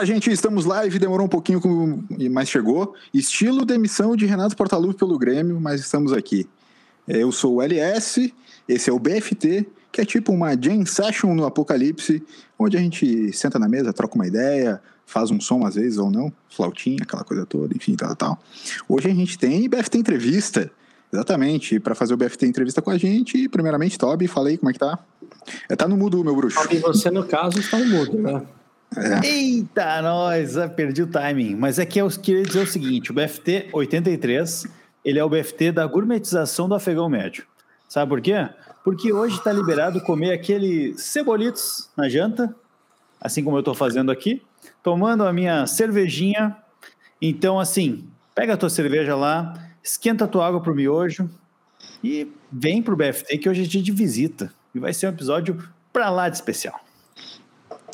Fala, gente, estamos live, demorou um pouquinho, mas chegou. Estilo demissão de Renato Portaluppi pelo Grêmio, mas estamos aqui. Eu sou o LS, esse é o BFT, que é tipo uma jam session no Apocalipse, onde a gente senta na mesa, troca uma ideia, faz um som às vezes ou não, flautinha, aquela coisa toda, enfim, tal, tal. Hoje a gente tem BFT Entrevista, exatamente, para fazer o BFT Entrevista com a gente, primeiramente, Toby, falei como é que tá? É, tá no mudo, meu bruxo. Toby, você no caso está no mudo, né? É. Eita, nós, ah, perdi o timing. Mas é que eu queria dizer o seguinte: o BFT 83, ele é o BFT da gourmetização do afegão médio. Sabe por quê? Porque hoje está liberado comer aquele cebolitos na janta, assim como eu estou fazendo aqui, tomando a minha cervejinha. Então, assim, pega a tua cerveja lá, esquenta a tua água pro miojo e vem pro BFT que hoje é dia de visita. E vai ser um episódio pra lá de especial.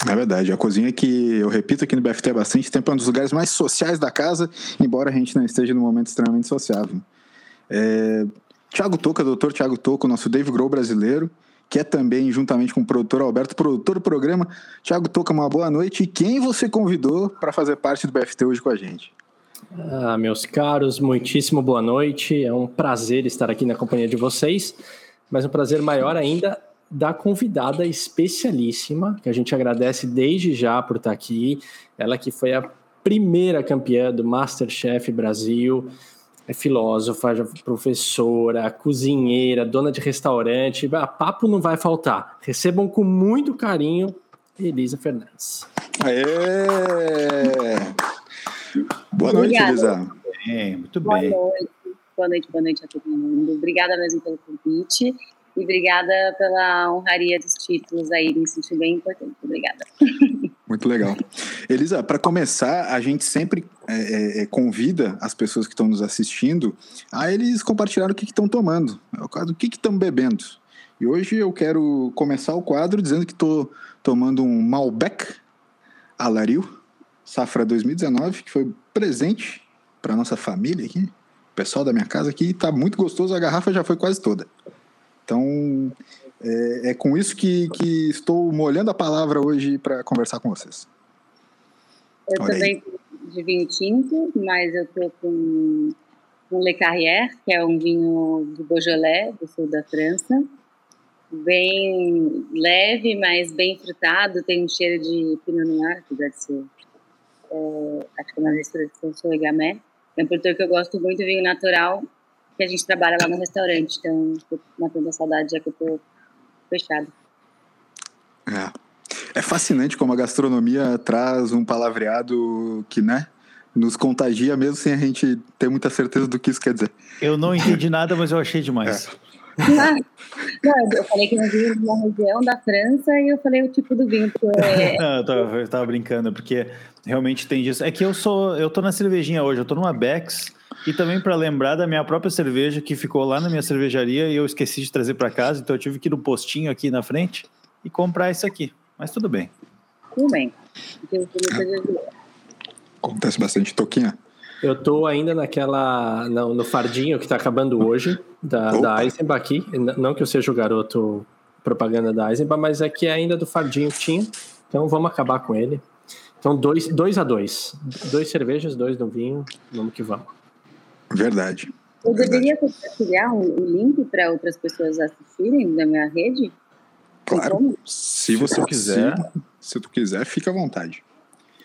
É verdade, a cozinha que eu repito aqui no BFT há bastante tempo é um dos lugares mais sociais da casa, embora a gente não esteja num momento extremamente sociável. É... Tiago Toca, doutor Tiago Toca, nosso Dave Grohl brasileiro, que é também, juntamente com o produtor Alberto, produtor do programa. Tiago Toca, uma boa noite. E quem você convidou para fazer parte do BFT hoje com a gente? Ah, meus caros, muitíssimo boa noite. É um prazer estar aqui na companhia de vocês, mas um prazer maior ainda da convidada especialíssima, que a gente agradece desde já por estar aqui. Ela que foi a primeira campeã do Masterchef Brasil, é filósofa, professora, cozinheira, dona de restaurante. Ah, papo não vai faltar. Recebam com muito carinho Elisa Fernandes. Aê! Boa noite, Obrigada. Elisa. Bem, muito boa bem. Noite. Boa noite, boa noite a todo mundo. Obrigada mesmo pelo convite. E obrigada pela honraria dos títulos aí, me senti bem importante. Obrigada. Muito legal. Elisa, para começar, a gente sempre é, é, é, convida as pessoas que estão nos assistindo a eles compartilhar o que estão tomando, o que estão bebendo. E hoje eu quero começar o quadro dizendo que estou tomando um Malbec Alaril, safra 2019, que foi presente para nossa família aqui, o pessoal da minha casa aqui, está muito gostoso, a garrafa já foi quase toda. Então, é, é com isso que, que estou molhando a palavra hoje para conversar com vocês. Eu Olha também aí. de vinho tinto, mas eu estou com um Le Carrière, que é um vinho de Beaujolais, do sul da França. Bem leve, mas bem frutado, tem um cheiro de Pinot Noir, que deve ser, é, acho que é uma mistura de e Gamay. É um produtor que eu gosto muito, vinho natural, que a gente trabalha lá no restaurante. Então, estou matando a saudade já que eu estou fechado. É. É fascinante como a gastronomia traz um palavreado que, né, nos contagia mesmo sem a gente ter muita certeza do que isso quer dizer. Eu não entendi nada, mas eu achei demais. É. Não, eu falei que eu vinho de uma região da França e eu falei o tipo do vinho. É... Não, eu, tava, eu tava brincando, porque realmente tem disso. É que eu sou, eu tô na cervejinha hoje, eu tô numa Bex e também para lembrar da minha própria cerveja que ficou lá na minha cervejaria e eu esqueci de trazer para casa, então eu tive que ir no postinho aqui na frente e comprar isso aqui. Mas tudo bem. Tudo bem. Acontece bastante toquinha. Eu tô ainda naquela. No, no fardinho que está acabando hoje, da, da Eisenbach aqui. Não que eu seja o garoto propaganda da Eisenbach, mas é que é ainda do fardinho que tinha. Então vamos acabar com ele. Então, dois, dois a dois. Dois cervejas, dois no vinho. Vamos que vamos. Verdade. Eu deveria compartilhar o um, um link para outras pessoas assistirem da minha rede? Claro. Se você quiser, se tu quiser, fica à vontade.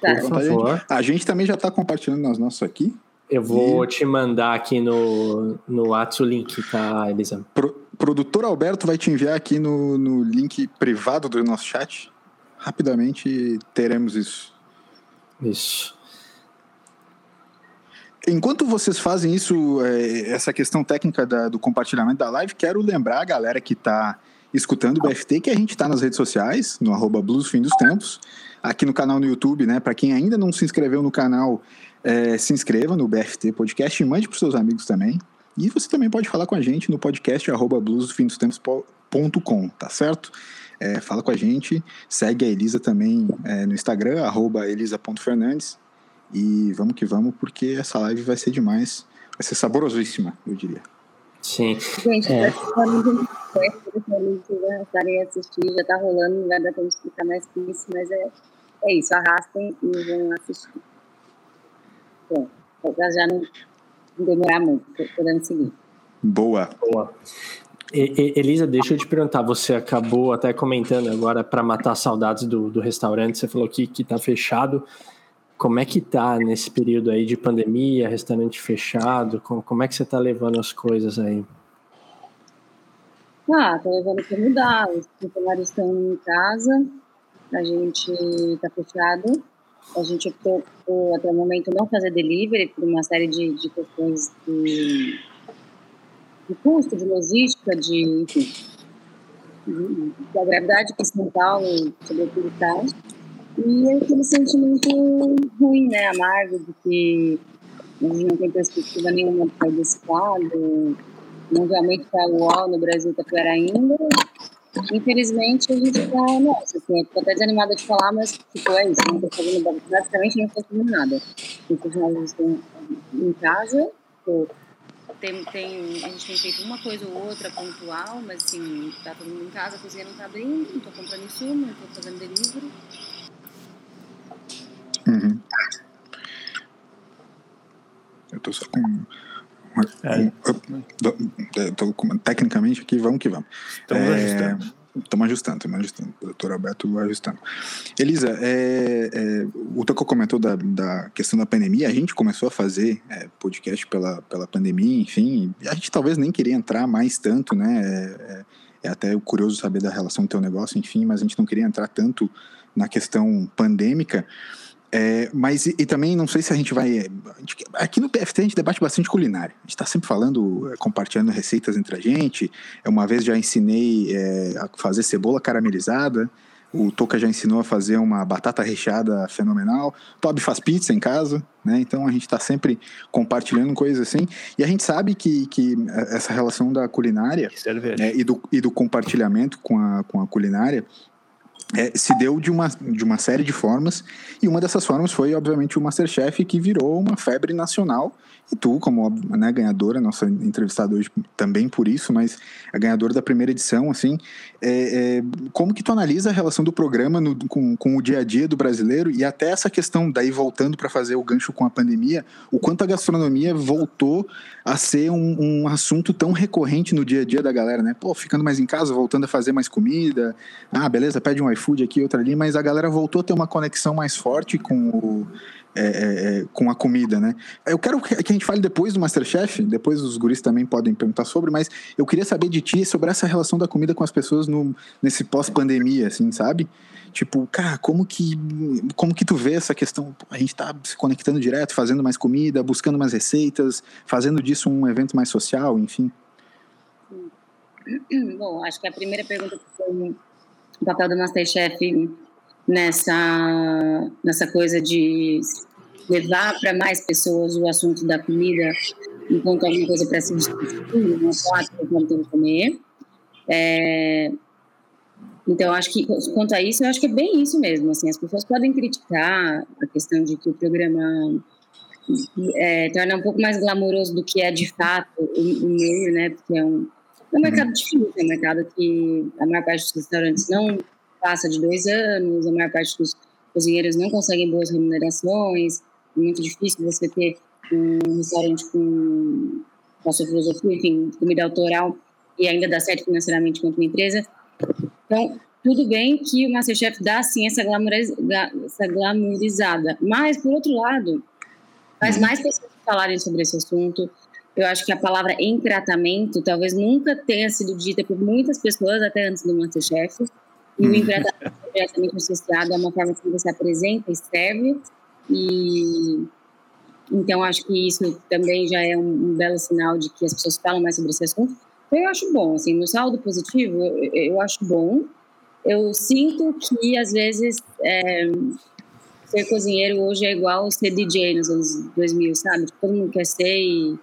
Tá. Por favor. A gente também já está compartilhando nas nossas aqui. Eu vou e... te mandar aqui no, no WhatsApp o link, tá, Elisa? Pro, produtor Alberto vai te enviar aqui no, no link privado do nosso chat. Rapidamente teremos isso. Isso. Enquanto vocês fazem isso, é, essa questão técnica do compartilhamento da live, quero lembrar a galera que está escutando o BFT que a gente está nas redes sociais, no arroba Blues Fim dos Tempos, aqui no canal no YouTube, né? Para quem ainda não se inscreveu no canal, é, se inscreva no BFT Podcast e mande para seus amigos também. E você também pode falar com a gente no podcast arroba bluesfindostempos.com, tá certo? É, fala com a gente, segue a Elisa também é, no Instagram, arroba elisa.fernandes e vamos que vamos, porque essa live vai ser demais. Vai ser saborosíssima, eu diria. Sim. Gente, é. estarem assistir, já tá rolando, não vai dar tempo de explicar mais que isso, mas é é isso, arrastem e vão assistir. Bom, para já não demorar muito, podemos seguir. Boa. Boa. E, Elisa, deixa eu te perguntar, você acabou até comentando agora para matar saudades do, do restaurante, você falou que, que tá fechado. Como é que tá nesse período aí de pandemia, restaurante fechado? Como, como é que você tá levando as coisas aí? Ah, tô levando para mudar. Os funcionários estão em casa, a gente tá fechado. A gente optou por, até o momento, não fazer delivery por uma série de, de questões de de custo, de logística, de, enfim, da gravidade que São Paulo, sobretudo, está. E é aquele sentimento ruim, né, amargo, de que a gente não tem perspectiva nenhuma de sair desse quadro, mundialmente está UOL, no Brasil está pior ainda. Infelizmente, a gente está, nossa, assim, eu estou até desanimada de falar, mas, tipo, é isso, não estou fazendo, praticamente não estou fazendo nada. Então, nós estamos em casa, estou tem, tem, a gente tem feito uma coisa ou outra pontual, mas assim, tá todo mundo em casa, a cozinha não tá abrindo, não tô comprando insumo, não tô fazendo delivery. Uhum. Eu tô só com. É. Um, tecnicamente aqui, vamos que vamos. Estamos é, ajustando. Estamos ajustando, estamos ajustando. O doutor Alberto ajustando. Elisa, é, é, o Toco comentou da, da, questão da pandemia. A gente começou a fazer é, podcast pela, pela pandemia, enfim. A gente talvez nem queria entrar mais tanto, né? É, é, é até curioso saber da relação do teu negócio, enfim, mas a gente não queria entrar tanto na questão pandêmica. É, mas e, e, também não sei se a gente vai. Aqui no PFT a gente debate bastante culinária. A gente está sempre falando, é, compartilhando receitas entre a gente. Uma vez já ensinei é, a fazer cebola caramelizada. O Toca já ensinou a fazer uma batata recheada fenomenal. Toby faz pizza em casa, né? Então a gente está sempre compartilhando coisas assim. E a gente sabe que, que essa relação da culinária né, e, do, e do compartilhamento com a, com a culinária é, se deu de uma, de uma série de formas, e uma dessas formas foi, obviamente, o Masterchef, que virou uma febre nacional e tu, como né, ganhadora, nossa entrevistada hoje também por isso, mas a ganhadora da primeira edição, assim, é, é, como que tu analisa a relação do programa no, com, com o dia a dia do brasileiro e até essa questão, daí voltando para fazer o gancho com a pandemia, o quanto a gastronomia voltou a ser um, um, assunto tão recorrente no dia a dia da galera, né? Pô, ficando mais em casa, voltando a fazer mais comida, ah, beleza, pede um iFood aqui, outra ali, mas a galera voltou a ter uma conexão mais forte com o é, é, é, com a comida, né? Eu quero que a gente fale depois do Masterchef, depois os guris também podem perguntar sobre, mas eu queria saber de ti sobre essa relação da comida com as pessoas no, nesse pós-pandemia, assim, sabe? Tipo, cara, como que, como que tu vê essa questão? A gente tá se conectando direto, fazendo mais comida, buscando mais receitas, fazendo disso um evento mais social, enfim. Bom, acho que a primeira pergunta foi o papel do Masterchef nessa, nessa coisa de levar para mais pessoas o assunto da comida enquanto alguma coisa para se discutir, não só que não tem que comer. É, então, acho que, quanto a isso, eu acho que é bem isso mesmo. Assim, as pessoas podem criticar a questão de que o programa é, torna um pouco mais glamouroso do que é de fato o, o meio, né? Porque é um, é um mercado difícil, é um mercado que a maior parte dos restaurantes não passa de dois anos, a maior parte dos cozinheiros não conseguem boas remunerações, é muito difícil você ter um restaurante com, a sua filosofia, enfim, comida autoral e ainda dar certo financeiramente quanto uma empresa. Então, tudo bem que o Masterchef dá, sim, essa, essa glamourizada, mas, por outro lado, faz uhum. mais pessoas falarem sobre esse assunto. Eu acho que a palavra entratamento talvez nunca tenha sido dita por muitas pessoas até antes do Masterchef. E o empreendedor diretamente associado a uma forma que você apresenta e serve. E então acho que isso também já é um, um, belo sinal de que as pessoas falam mais sobre esse assunto. Então eu acho bom, assim, no saldo positivo eu, eu acho bom. Eu sinto que às vezes é, ser cozinheiro hoje é igual ser DJ nos anos 2000, sabe? Tipo, todo mundo quer ser e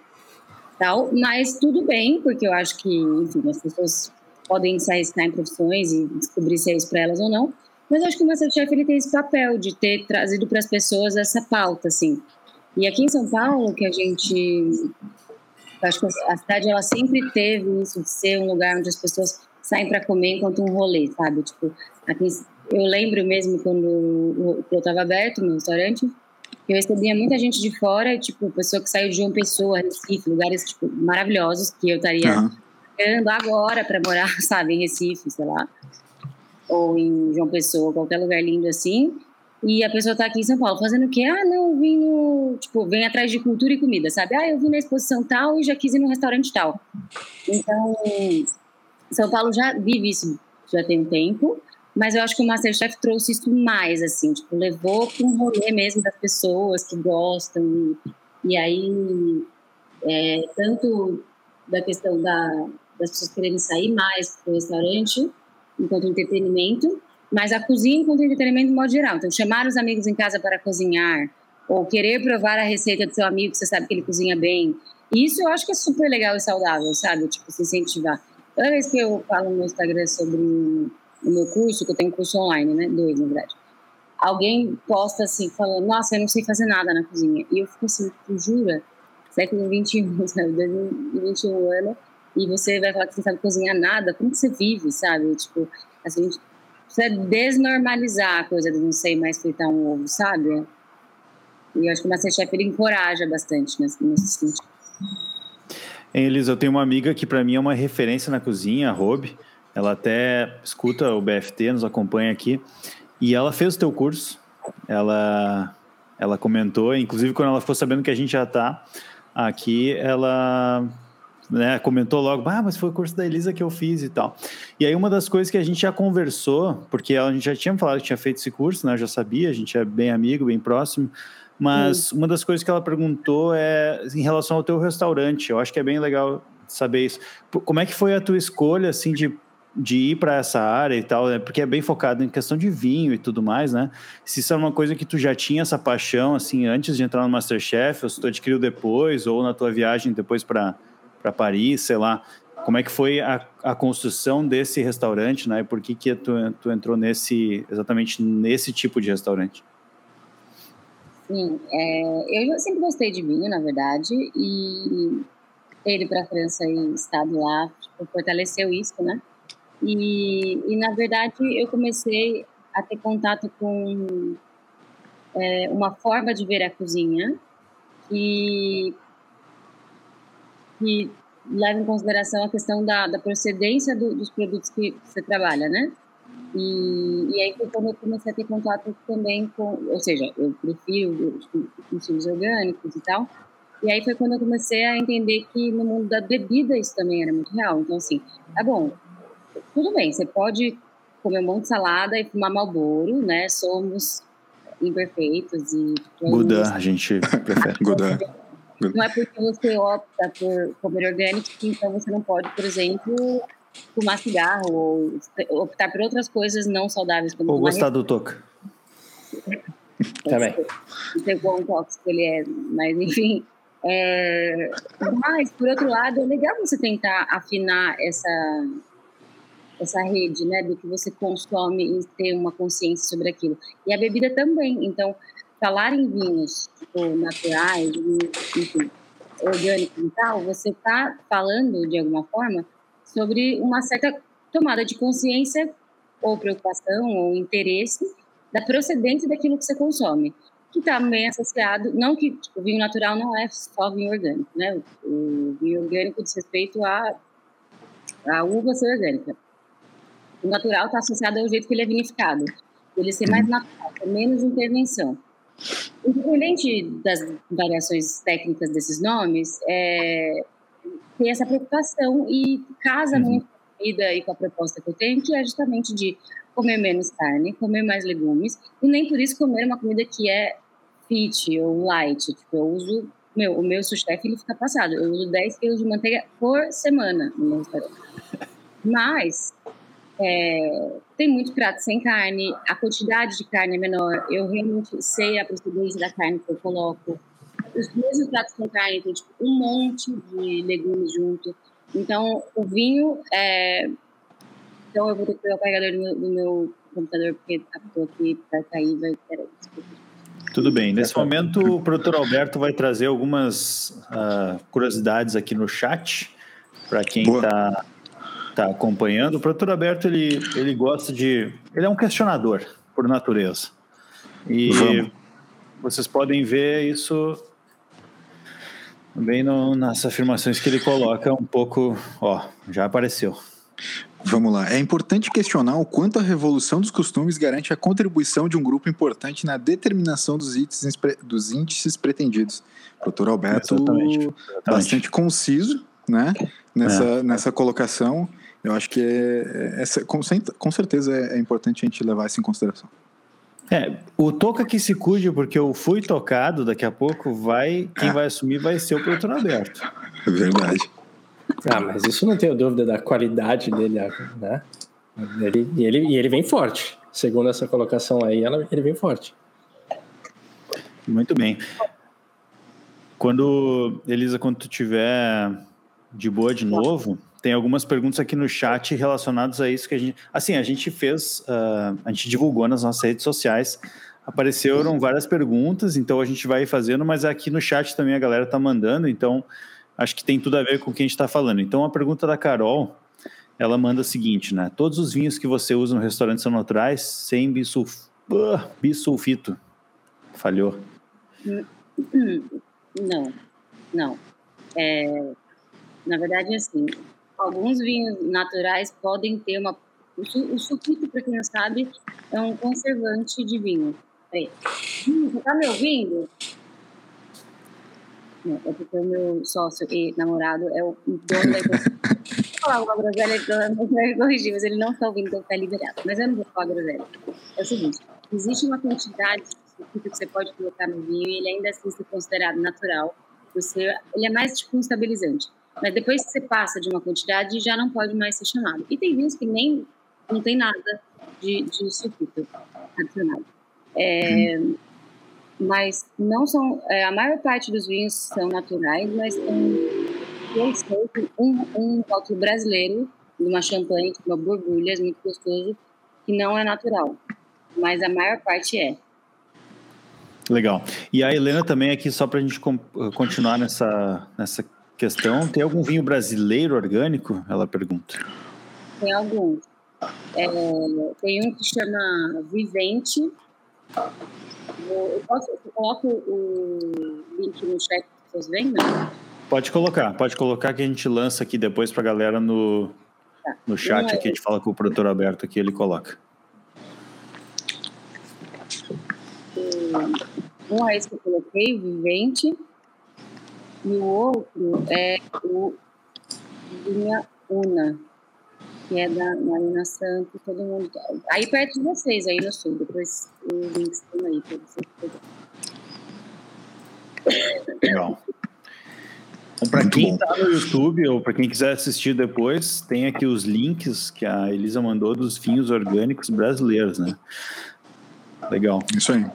tal, mas tudo bem, porque eu acho que, enfim, as pessoas podem se arriscar em profissões e descobrir se é isso para elas ou não. Mas acho que o Masterchef ele tem esse papel de ter trazido para as pessoas essa pauta, assim. E aqui em São Paulo, que a gente. Acho que a cidade ela sempre teve isso de ser um lugar onde as pessoas saem para comer enquanto um rolê, sabe? Tipo, aqui eu lembro mesmo quando eu estava aberto no restaurante, eu recebia muita gente de fora, tipo, pessoa que saiu de João Pessoa, Recife, lugares tipo, maravilhosos que eu estaria uhum. Agora para morar, sabe, em Recife, sei lá, ou em João Pessoa, qualquer lugar lindo assim. E a pessoa tá aqui em São Paulo fazendo o quê? Ah, não, vim no. Tipo, vem atrás de cultura e comida, sabe? Ah, eu vim na exposição tal e já quis ir no restaurante tal. Então, São Paulo já vive isso já tem um tempo, mas eu acho que o Masterchef trouxe isso mais, assim, tipo, levou para um rolê mesmo das pessoas que gostam. E, e aí, é, tanto da questão da, das pessoas quererem sair mais para o restaurante, enquanto entretenimento, mas a cozinha enquanto entretenimento de modo geral. Então, chamar os amigos em casa para cozinhar, ou querer provar a receita do seu amigo que você sabe que ele cozinha bem. Isso eu acho que é super legal e saudável, sabe? Tipo, se incentivar. Toda vez que eu falo no Instagram sobre o meu curso, que eu tenho um curso online, né? Dois, na verdade. Alguém posta assim, falando, nossa, eu não sei fazer nada na cozinha. E eu fico assim, jura? Século XXI, sabe? 2021 ano, e você vai falar que você não sabe cozinhar nada? Como que você vive, sabe? Tipo, a gente precisa desnormalizar a coisa de não sei mais fritar um ovo, sabe? E eu acho que o Masterchef ele encoraja bastante nesse, nesse sentido. Elis, eu tenho uma amiga que para mim é uma referência na cozinha, a. Ela até escuta o BFT, nos acompanha aqui. E ela fez o teu curso. Ela, ela comentou, inclusive quando ela ficou sabendo que a gente já está aqui, ela né, comentou logo, ah, mas foi o curso da Elisa que eu fiz e tal. E aí uma das coisas que a gente já conversou, porque a gente já tinha falado que tinha feito esse curso, né, eu já sabia, a gente é bem amigo, bem próximo, mas uma das coisas que ela perguntou é em relação ao teu restaurante. Eu acho que é bem legal saber isso. Como é que foi a tua escolha, assim, de de ir para essa área e tal, né? porque é bem focado em questão de vinho e tudo mais, né? Se isso é uma coisa que tu já tinha essa paixão, assim, antes de entrar no Masterchef, ou se tu adquiriu depois, ou na tua viagem depois para para Paris, sei lá. Como é que foi a, a construção desse restaurante, né? E por que que tu, tu entrou nesse exatamente nesse tipo de restaurante? Sim, é, eu sempre gostei de vinho, na verdade, e ido para a França e estado lá tipo, fortaleceu isso, né? E, e, na verdade, eu comecei a ter contato com é, uma forma de ver a cozinha que que leva em consideração a questão da, da procedência do, dos produtos que você trabalha, né? E, e aí foi quando eu comecei a ter contato também com, ou seja, eu prefiro insumos orgânicos e tal. E aí foi quando eu comecei a entender que no mundo da bebida isso também era muito real. Então assim, tá bom, tudo bem, você pode comer um monte de salada e fumar malboro, né? Somos imperfeitos e Buda, a gente prefere. Buda. Não é porque você opta por comer orgânico que então você não pode, por exemplo, fumar cigarro ou optar por outras coisas não saudáveis. Como ou gostar do toca. Também. Não sei quão tóxico ele é, mas enfim. É, mas, por outro lado, é legal você tentar afinar essa, essa rede, né, do que você consome e ter uma consciência sobre aquilo. E a bebida também. Então, falar em vinhos tipo, naturais, enfim, orgânicos e tal, você está falando, de alguma forma, sobre uma certa tomada de consciência ou preocupação ou interesse da procedência daquilo que você consome, que está bem associado, não que tipo, o vinho natural não é só vinho orgânico, né? O vinho orgânico diz respeito à, à uva ser orgânica. O natural está associado ao jeito que ele é vinificado, ele ser mais natural, menos intervenção. Independente das variações técnicas desses nomes, é, tem essa preocupação e casa uhum. muito com a vida e com a proposta que eu tenho, que é justamente de comer menos carne, comer mais legumes, e nem por isso comer uma comida que é fit ou light. Tipo, eu uso, meu, o meu sous-chef ele fica passado, eu uso 10 quilos de manteiga por semana no meu restaurante. Mas é, tem muito prato sem carne, a quantidade de carne é menor. Eu realmente sei a procedência da carne que eu coloco. Os mesmos pratos com carne tem tipo, um monte de legumes junto. Então, o vinho. É... Então, eu vou ter que pegar o carregador do meu, do meu computador, porque estou aqui para cair. Vai... Peraí, Tudo bem. Nesse momento, o produtor Alberto vai trazer algumas uh, curiosidades aqui no chat para quem está está acompanhando, o produtor Alberto ele, ele gosta de. Ele é um questionador por natureza. E Vamos. vocês podem ver isso também no, nas afirmações que ele coloca um pouco. Ó, já apareceu. Vamos lá. É importante questionar o quanto a revolução dos costumes garante a contribuição de um grupo importante na determinação dos índices, dos índices pretendidos. Doutor Alberto, Exatamente. Exatamente. bastante conciso né, nessa, é. nessa colocação. Eu acho que é, é, é com, certeza é, é importante a gente levar isso em consideração. É, o toca que se cuide, porque eu fui tocado, daqui a pouco vai, quem vai assumir vai ser o produtor Alberto. É verdade. Ah, mas isso não tenho dúvida da qualidade dele, né? Ele, e, ele, e ele vem forte. Segundo essa colocação aí, ela, ele vem forte. Muito bem. Quando, Elisa, quando tu tiver de boa de novo, tem algumas perguntas aqui no chat relacionadas a isso que a gente. Assim, a gente fez, uh, a gente divulgou nas nossas redes sociais. Apareceram várias perguntas, então a gente vai fazendo, mas aqui no chat também a galera tá mandando, então acho que tem tudo a ver com o que a gente está falando. Então, a pergunta da Carol, ela manda o seguinte, né? Todos os vinhos que você usa no restaurante são naturais, sem bisulf... uh, bisulfito. Falhou. Não, não. É, na verdade, assim, alguns vinhos naturais podem ter uma... O sulfito, para quem não sabe, é um conservante de vinho. Aí. Hum, você tá me ouvindo? É porque o meu sócio e namorado é o dono da falar uma groselha, vai corrigir, mas ele não está ouvindo, então está liberado. Mas eu não vou falar groselha. É o seguinte, existe uma quantidade que você pode colocar no vinho e ele ainda assim ser considerado natural. Você, ele é mais tipo um estabilizante. Mas depois que você passa de uma quantidade, já não pode mais ser chamado. E tem vinhos que nem não tem nada de, de sulfito adicionado. É, hum mas não são. É, a maior parte dos vinhos são naturais, mas tem um, um rótulo brasileiro de uma champanhe, de uma borbulha, muito gostoso, que não é natural, mas a maior parte é. Legal. E a Helena também aqui, só para a gente continuar nessa, nessa questão, tem algum vinho brasileiro orgânico? Ela pergunta. Tem alguns. É, tem um que chama Vivente, eu posso, eu coloco o link no chat que vocês veem, né? Pode colocar, pode colocar que a gente lança aqui depois para a galera no, tá. no chat aqui, a gente fala com o produtor aberto aqui, ele coloca. Um é esse que eu coloquei, o Vivente, e o outro é o Vinha Una que é da Marina Santos, todo mundo. Aí perto de vocês, aí no sul, depois os links estão aí para vocês Legal. Então, para quem está no YouTube ou para quem quiser assistir depois, tem aqui os links que a Elisa mandou dos vinhos orgânicos brasileiros, né? Legal. Isso aí.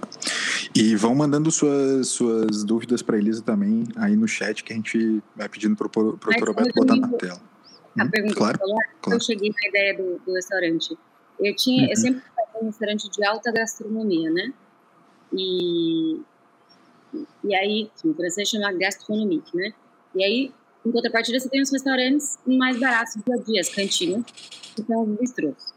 E vão mandando suas, suas dúvidas para a Elisa também aí no chat que a gente vai pedindo para o produtor Roberto botar na tela a hum, pergunta claro, que falou, claro. eu cheguei na ideia do, do restaurante. Eu tinha, uhum. eu sempre fui um restaurante de alta gastronomia, né? E e aí, que o francês chama gastronomique, né? E aí, em contrapartida, você tem os restaurantes mais baratos do dia a dia, as cantinas, que são os bistrôs.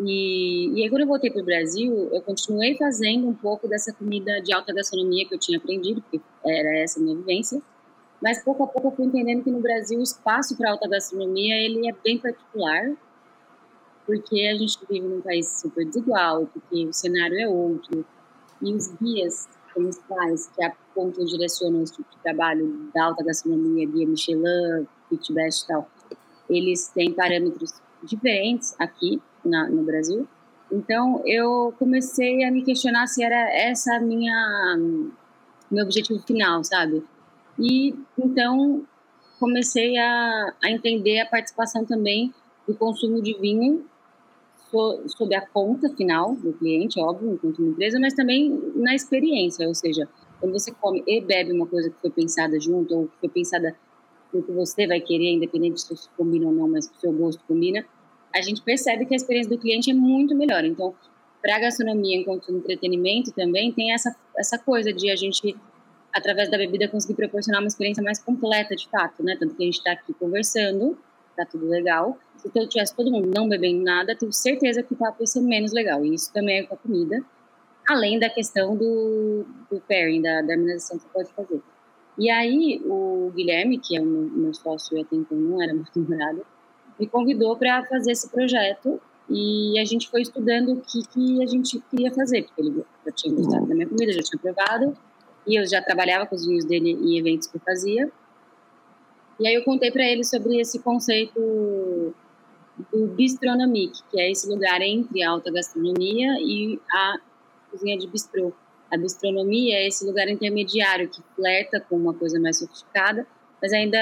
E, e aí, quando eu voltei para o Brasil, eu continuei fazendo um pouco dessa comida de alta gastronomia que eu tinha aprendido, porque era essa a minha vivência. Mas pouco a pouco eu fui entendendo que no Brasil o espaço para alta gastronomia ele é bem particular, porque a gente vive num país super desigual, porque o cenário é outro, e os guias principais que apontam e direcionam esse tipo de trabalho da alta gastronomia, guia Michelin, Pit Best e tal, eles têm parâmetros diferentes aqui na, no Brasil. Então eu comecei a me questionar se era essa minha meu objetivo final, sabe? E então comecei a, a entender a participação também do consumo de vinho so, sob a conta final do cliente, óbvio, enquanto uma empresa, mas também na experiência, ou seja, quando você come e bebe uma coisa que foi pensada junto ou que foi pensada no que você vai querer, independente se combina ou não, mas que o seu gosto combina, a gente percebe que a experiência do cliente é muito melhor. Então, para a gastronomia enquanto entretenimento também tem essa, essa coisa de a gente através da bebida, conseguir proporcionar uma experiência mais completa, de fato, né? Tanto que a gente está aqui conversando tá tudo legal. Se eu tivesse todo mundo não bebendo nada, tenho certeza que o papo ia ser menos legal. E isso também é com a comida, além da questão do, do pairing, da, da harmonização que você pode fazer. E aí, o Guilherme, que é o meu, meu sócio e até então não era muito namorado, me convidou para fazer esse projeto e a gente foi estudando o que, que a gente queria fazer, porque ele já tinha gostado da minha comida, já tinha provado, e eu já trabalhava com os vinhos dele em eventos que eu fazia. E aí eu contei para ele sobre esse conceito do bistronomique, que é esse lugar entre a alta gastronomia e a cozinha de bistrô. A bistronomia é esse lugar intermediário que flerta com uma coisa mais sofisticada, mas ainda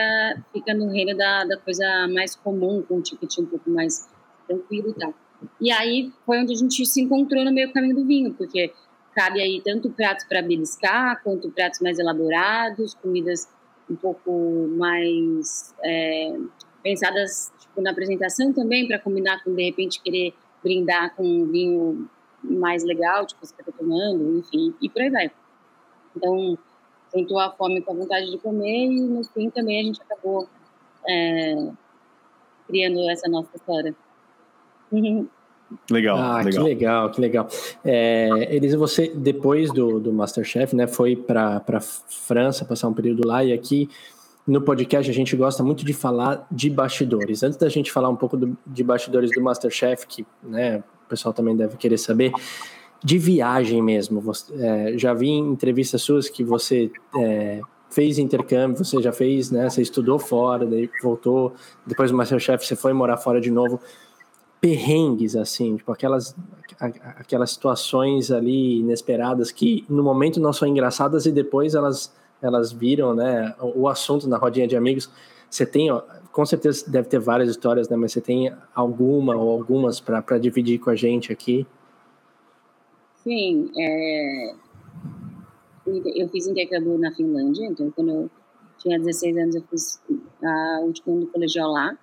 fica no reino da, da coisa mais comum, com um ticket um pouco mais tranquilo e tal. E aí foi onde a gente se encontrou no meio caminho do vinho, porque cabe aí tanto pratos para beliscar, quanto pratos mais elaborados, comidas um pouco mais é, pensadas tipo, na apresentação também, para combinar com, de repente, querer brindar com um vinho mais legal, tipo, você está tomando, enfim, e por aí vai. Então, juntou a fome com a vontade de comer e, no fim, também a gente acabou é, criando essa nossa história. Legal, ah, legal. que legal, que legal. É, Elisa, você depois do, do Masterchef, né, foi para França passar um período lá e aqui no podcast a gente gosta muito de falar de bastidores. Antes da gente falar um pouco do, de bastidores do Masterchef, que né, o pessoal também deve querer saber, de viagem mesmo. Você, é, já vi em entrevistas suas que você é, fez intercâmbio, você já fez, né? Você estudou fora, daí voltou, depois do Masterchef você foi morar fora de novo perrengues, assim, tipo aquelas, aquelas situações ali inesperadas que no momento não são engraçadas e depois elas, elas viram, né, o assunto na rodinha de amigos. Você tem, ó, com certeza deve ter várias histórias, né, mas você tem alguma ou algumas para dividir com a gente aqui? Sim, é... eu fiz intercâmbio na Finlândia, então quando eu tinha 16 anos eu fiz a última do colegial lá,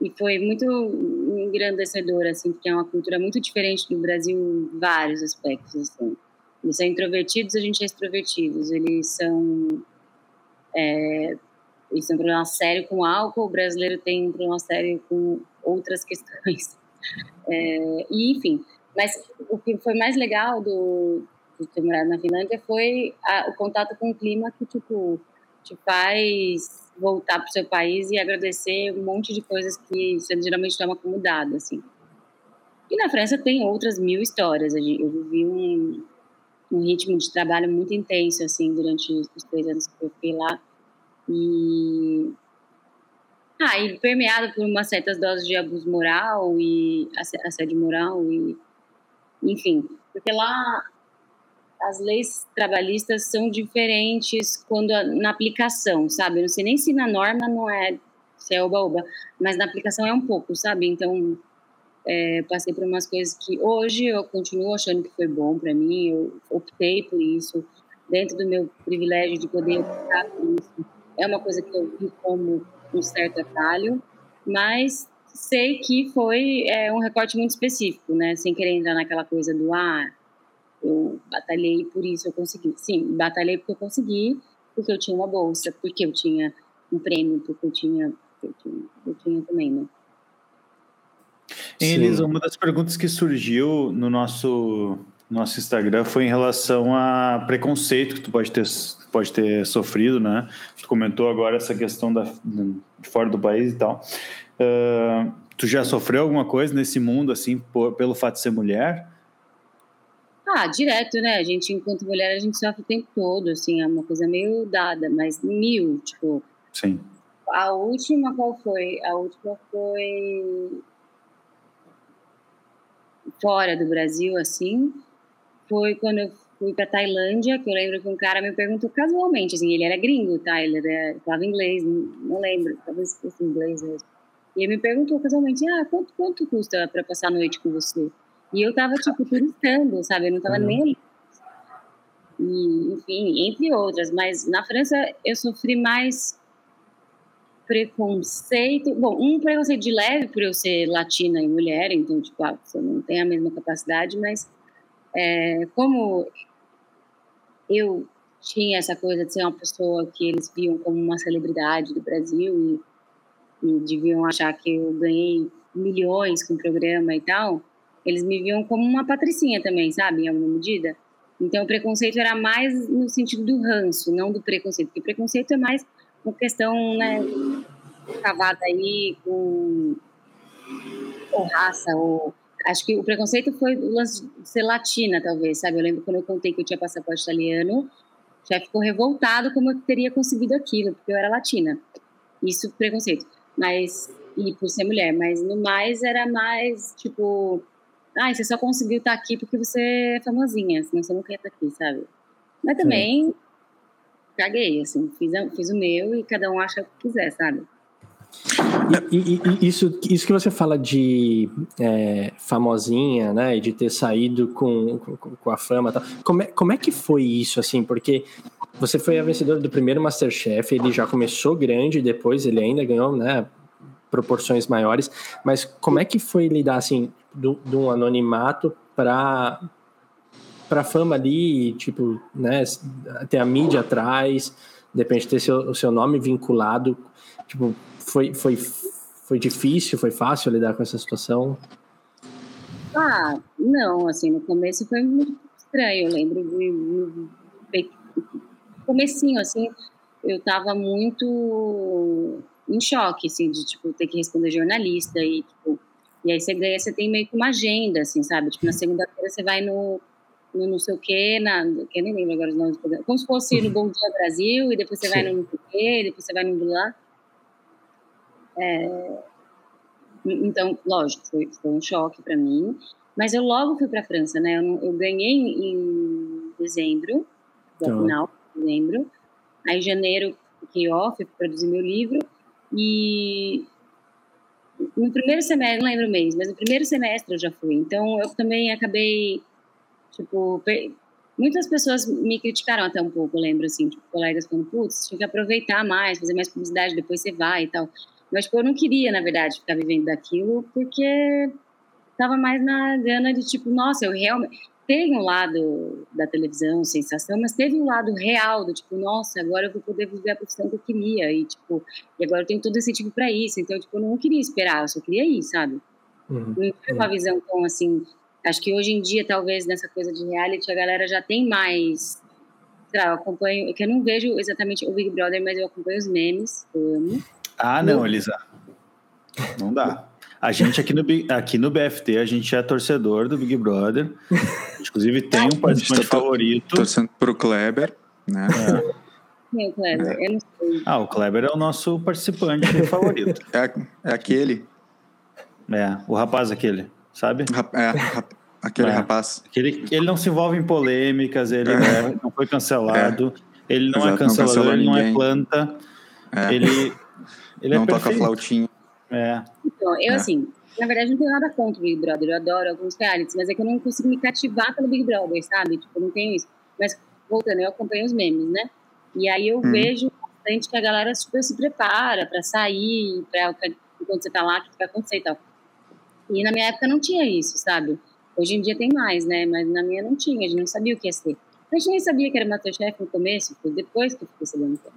e foi muito engrandecedor, assim, porque é uma cultura muito diferente do Brasil em vários aspectos, assim. Eles são introvertidos, a gente é extrovertidos. Eles são... É, eles têm um problema sério com álcool, o brasileiro tem um problema sério com outras questões. É, e, enfim, mas o que foi mais legal do, de ter morado na Finlândia foi a, o contato com o clima que, tipo, te faz voltar para o seu país e agradecer um monte de coisas que você geralmente toma como dado, assim. E na França tem outras mil histórias. Eu vivi um, um ritmo de trabalho muito intenso, assim, durante os três anos que eu fiquei lá. E... Ah, e permeado por umas certas doses de abuso moral e assédio moral e... Enfim, porque lá as leis trabalhistas são diferentes quando na aplicação, sabe? Eu não sei nem se na norma não é se é oba-oba, mas na aplicação é um pouco, sabe? Então, é, passei por umas coisas que hoje eu continuo achando que foi bom para mim, eu optei por isso, dentro do meu privilégio de poder optar por isso. É uma coisa que eu vi como um certo atalho, mas sei que foi é, um recorte muito específico, né? Sem querer entrar naquela coisa do ah, eu batalhei por isso, eu consegui. Sim, batalhei porque eu consegui, porque eu tinha uma bolsa, porque eu tinha um prêmio, porque eu tinha, eu tinha, eu tinha também, né? Elisa, uma das perguntas que surgiu no nosso, nosso Instagram foi em relação a preconceito que tu pode ter, pode ter sofrido, né? Tu comentou agora essa questão da, de fora do país e tal. Uh, tu já sofreu alguma coisa nesse mundo, assim, por, pelo fato de ser mulher? Ah, direto, né? A gente, enquanto mulher, a gente sofre o tempo todo, assim, é uma coisa meio dada, mas mil, tipo. Sim. A última qual foi? A última foi fora do Brasil, assim. Foi quando eu fui pra Tailândia, que eu lembro que um cara me perguntou casualmente, assim, ele era gringo, tá? Ele era, falava inglês, não, não lembro, talvez fosse inglês mesmo. E ele me perguntou casualmente, ah, quanto, quanto custa para passar a noite com você? E eu tava, tipo, turistando, sabe? Eu não tava uhum. nem ali. E, enfim, entre outras. Mas na França eu sofri mais preconceito. Bom, um preconceito de leve por eu ser latina e mulher, então, tipo, ah, você não tem a mesma capacidade, mas é, como eu tinha essa coisa de ser uma pessoa que eles viam como uma celebridade do Brasil e deviam achar que eu ganhei milhões com o programa e tal, eles me viam como uma patricinha também, sabe, em alguma medida. Então, o preconceito era mais no sentido do ranço, não do preconceito, porque preconceito é mais uma questão, né, cavada aí com raça, ou acho que o preconceito foi o lance de ser latina, talvez, sabe? Eu lembro quando eu contei que eu tinha passaporte italiano, já ficou revoltado como eu teria conseguido aquilo, porque eu era latina. Isso, preconceito. Mas, e por ser mulher, mas no mais era mais, tipo, ah, você só conseguiu estar aqui porque você é famosinha, senão você não quer estar aqui, sabe? Mas também, Sim. caguei, assim, fiz, fiz o meu e cada um acha o que quiser, sabe? E, e, e, isso, isso que você fala de é, famosinha, né, e de ter saído com, com, com a fama, tal, como, é, como é que foi isso, assim? Porque você foi a vencedora do primeiro Masterchef, ele já começou grande, depois ele ainda ganhou, né, proporções maiores, mas como é que foi lidar, assim, de um anonimato para para fama ali, tipo, né, ter a mídia atrás, de repente ter seu, o seu nome vinculado, tipo, foi, foi, foi difícil, foi fácil lidar com essa situação? Ah, não, assim, no começo foi muito estranho, eu lembro de, de comecinho, assim, eu tava muito em choque, assim, de, tipo, ter que responder jornalista e, tipo, e aí você ganha, você tem meio que uma agenda, assim, sabe? Tipo, na segunda-feira você vai no, no não sei o quê, na, que eu nem lembro agora os nomes, como se fosse no Bom Dia Brasil, e depois você Sim. vai no não sei o quê, depois você vai no lá. É, então, lógico, foi, foi um choque para mim. Mas eu logo fui para a França, né? Eu, eu, ganhei em dezembro, no então. final de dezembro. Aí, em janeiro, fiquei off, produzi meu livro. E no primeiro semestre, não lembro o mês, mas no primeiro semestre eu já fui. Então, eu também acabei, tipo, muitas pessoas me criticaram até um pouco, eu lembro, assim, tipo, colegas falando, putz, tinha que aproveitar mais, fazer mais publicidade, depois você vai e tal. Mas tipo, eu não queria, na verdade, ficar vivendo daquilo, porque estava mais na gana de tipo, nossa, eu realmente. Tem um lado da televisão, sensação, mas teve um lado real do tipo, nossa, agora eu vou poder viver a profissão que eu queria, e tipo, e agora eu tenho todo incentivo para isso. Então, tipo, eu não queria esperar, eu só queria ir, sabe? Uhum. Não foi uma visão tão assim. Acho que hoje em dia, talvez nessa coisa de reality, a galera já tem mais sei lá, eu acompanho, que eu não vejo exatamente o Big Brother, mas eu acompanho os memes, eu amo. Ah, não, Elisa. Não dá. A gente aqui no, aqui no BFT, a gente é torcedor do Big Brother. Inclusive tem um participante tá favorito. Torcendo pro Kleber, né? É. Quem é o Kleber? É. Eu não sei. Ah, o Kleber é o nosso participante favorito. É, é aquele. É, o rapaz aquele, sabe? É, aquele é. rapaz. Aquele, ele não se envolve em polêmicas, ele é. não foi cancelado, ele não é Exato, é cancelador, não ele não é planta. Ele ele é não é toca flautinha. É. Então, eu é. assim, na verdade não tenho nada contra o Big Brother, eu adoro alguns realities, mas é que eu não consigo me cativar pelo Big Brother, sabe? Tipo, eu não tenho isso. Mas, voltando, eu acompanho os memes, né? E aí eu hum. vejo bastante que a galera super se prepara para sair, pra, pra, enquanto você tá lá, o que vai acontecer e tal. E na minha época não tinha isso, sabe? Hoje em dia tem mais, né? Mas na minha não tinha, a gente não sabia o que ia ser. A gente nem sabia que era Masterchef no começo, depois que eu fiquei sabendo. Então.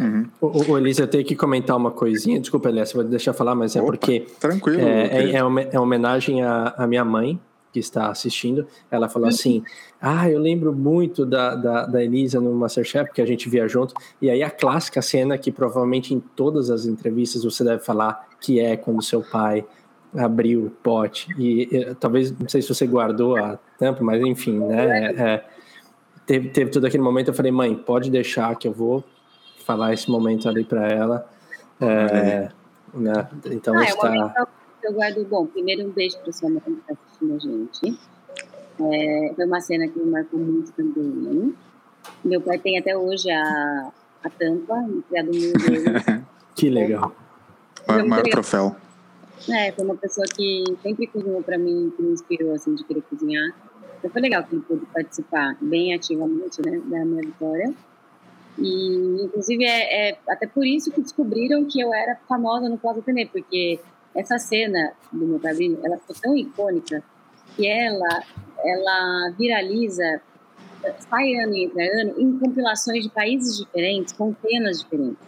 Uhum. O, o Elisa, eu tenho que comentar uma coisinha. Desculpa, Elias, vou deixar falar, mas é Opa, é porque. Tranquilo. É, é, é, é homenagem à, à minha mãe, que está assistindo. Ela falou uhum. assim: Ah, eu lembro muito da, da, da Elisa no Masterchef, porque a gente via junto. E aí a clássica cena que provavelmente em todas as entrevistas você deve falar, que é quando seu pai abriu o pote. E, e talvez, não sei se você guardou a tampa, mas enfim, né? É, teve, teve todo aquele momento. Eu falei, mãe, pode deixar que eu vou falar esse momento ali para ela. É, né? Então ah, está. É eu guardo. Bom, primeiro um beijo para sua mãe que está assistindo a gente. É, foi uma cena que me marcou muito também. Meu pai tem até hoje a, a tampa, criado no dele. que legal. O maior troféu. É, foi uma pessoa que sempre cozinhou para mim, que me inspirou assim de querer cozinhar. Então foi legal que ele pôde participar bem ativamente, né, da minha vitória. E, inclusive, é, é, até por isso que descobriram que eu era famosa no Plaza Atene, porque essa cena do meu padrinho, ela foi tão icônica que ela, ela viraliza, sai ano e entra ano, em compilações de países diferentes, com penas diferentes.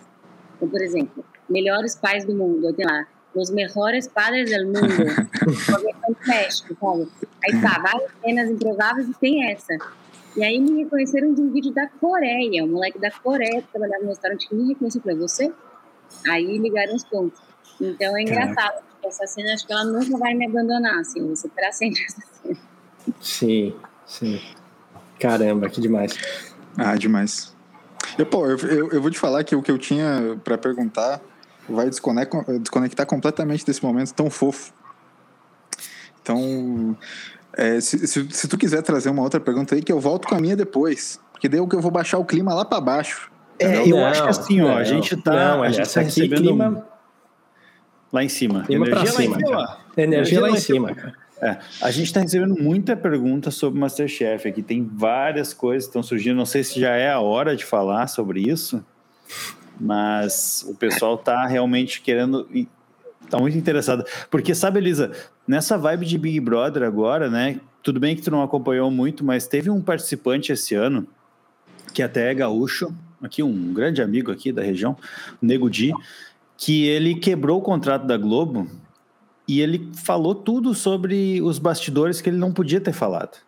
Então, por exemplo, melhores pais do mundo. Tem lá, os melhores padres do mundo. México, sabe? Aí tá, várias cenas improváveis e tem essa. E aí me reconheceram de um vídeo da Coreia, um moleque da Coreia que trabalhava no restaurante que me reconheceu. Falei, você? Aí ligaram os pontos. Então é engraçado. Essa cena, acho que ela nunca vai me abandonar, assim. Você terá sempre essa cena. Sim, sim. Caramba, que demais. Ah, demais. Eu, pô, eu, eu, eu vou te falar que o que eu tinha para perguntar vai desconectar, desconectar completamente desse momento tão fofo. Então, é, se, se, se, tu quiser trazer uma outra pergunta aí, que eu volto com a minha depois. Porque daí que eu vou baixar o clima lá para baixo. É, eu não, acho que assim, ó, não, a gente tá, não, a gente tá recebendo clima... lá em cima. Clima Energia cima, lá em cima. Energia, Energia lá em cima, cara. É, a gente está recebendo muita pergunta sobre Masterchef aqui. Tem várias coisas que estão surgindo. Não sei se já é a hora de falar sobre isso, mas o pessoal está realmente querendo. Está muito interessado. Porque, sabe, Elisa, nessa vibe de Big Brother agora, né? Tudo bem que tu não acompanhou muito, mas teve um participante esse ano, que até é gaúcho, aqui um grande amigo aqui da região, o Nego Di, que ele quebrou o contrato da Globo e ele falou tudo sobre os bastidores que ele não podia ter falado.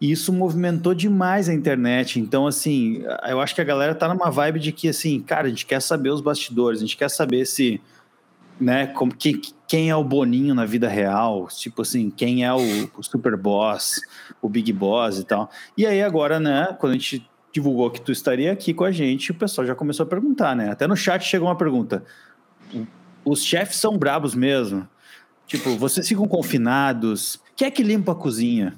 E isso movimentou demais a internet. Então, assim, eu acho que a galera tá numa vibe de que, assim, cara, a gente quer saber os bastidores, a gente quer saber se, né, como, quem, quem é o Boninho na vida real, tipo assim, quem é o, o Super Boss, o Big Boss e tal. E aí, agora, né, quando a gente divulgou que tu estaria aqui com a gente, o pessoal já começou a perguntar, né? Até no chat chegou uma pergunta. Os chefes são brabos mesmo? Tipo, vocês ficam confinados? Quem é que limpa a cozinha?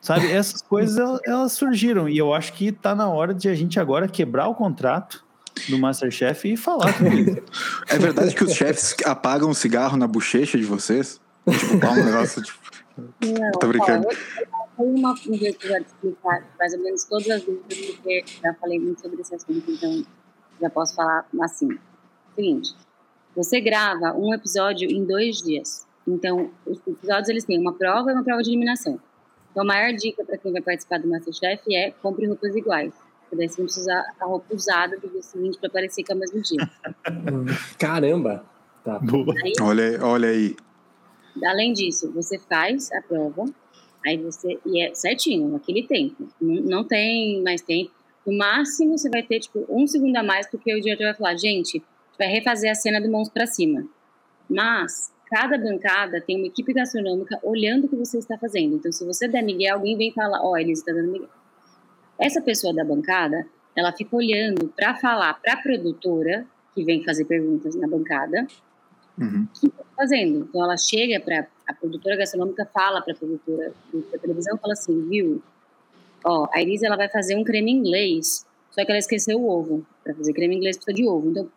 Sabe, essas coisas elas surgiram e eu acho que tá na hora de a gente agora quebrar o contrato do Masterchef e falar com ele. É verdade que os chefes apagam o cigarro na bochecha de vocês? Tipo, um negócio tipo. Não, Tô brincando. Ó, uma coisa que eu já explicar mais ou menos todas as dúvidas, porque já falei muito sobre esse assunto, então já posso falar assim. Seguinte, você grava um episódio em dois dias. Então, os episódios eles têm uma prova e uma prova de eliminação. Então, a maior dica para quem vai participar do Masterchef é compre roupas iguais. Porque daí você não precisa usar a roupa usada do dia seguinte para parecer que é o mesmo dia. Caramba! Tá. Aí, olha, olha aí. Além disso, você faz a prova, aí você. E é certinho, naquele tempo. Não, não tem mais tempo. No máximo, você vai ter, tipo, um segundo a mais, porque o diretor vai falar, gente, vai refazer a cena do monstro para cima. Mas cada bancada tem uma equipe gastronômica olhando o que você está fazendo. Então, se você der Miguel, alguém vem falar, ó, oh, Elisa está dando Miguel. Essa pessoa da bancada, ela fica olhando para falar para a produtora, que vem fazer perguntas na bancada, uhum. que está fazendo. Então, ela chega para a produtora gastronômica, fala para a produtora da televisão, fala assim, viu, ó, a Elisa ela vai fazer um creme inglês, só que ela esqueceu o ovo. Para fazer creme inglês precisa de ovo. Então,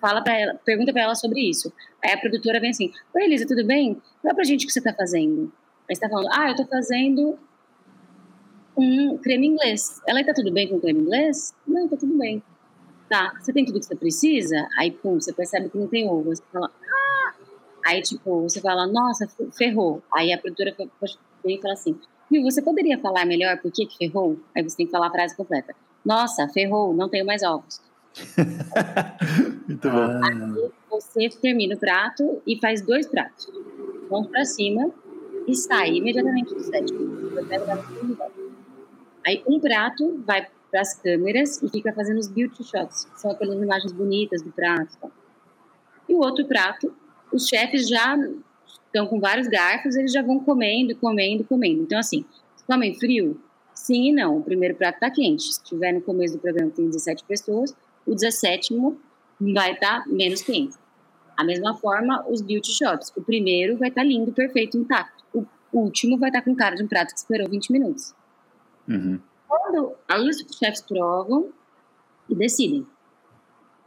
fala para ela, pergunta para ela sobre isso. Aí a produtora vem assim: Oi, Elisa, tudo bem? Fala pra gente o que você tá fazendo. Aí você tá falando: Ah, eu tô fazendo um creme inglês. Ela tá tudo bem com creme inglês? Não, tá tudo bem. Tá, você tem tudo que você precisa? Aí, pum, você percebe que não tem ovo. Você fala: Ah! Aí, tipo, você fala: Nossa, ferrou. Aí a produtora vem e fala assim: Viu, você poderia falar melhor por que, que ferrou? Aí você tem que falar a frase completa. Nossa, ferrou, não tenho mais ovos. Muito bom. Aí você termina o prato e faz dois pratos. Vamos para cima e sai imediatamente do set. Aí um prato vai para as câmeras e fica fazendo os beauty shots, são aquelas imagens bonitas do prato. E o outro prato, os chefes já estão com vários garfos, eles já vão comendo, comendo, comendo. Então, assim, comem frio? Sim e não. O primeiro prato está quente. Se estiver no começo do programa, tem 17 pessoas, o 17 vai estar tá menos quente. A mesma forma, os beauty shots. O primeiro vai estar tá lindo, perfeito, intacto. O último vai estar tá com cara de um prato que esperou 20 minutos. Uhum. Quando aí os chefs provam e decidem.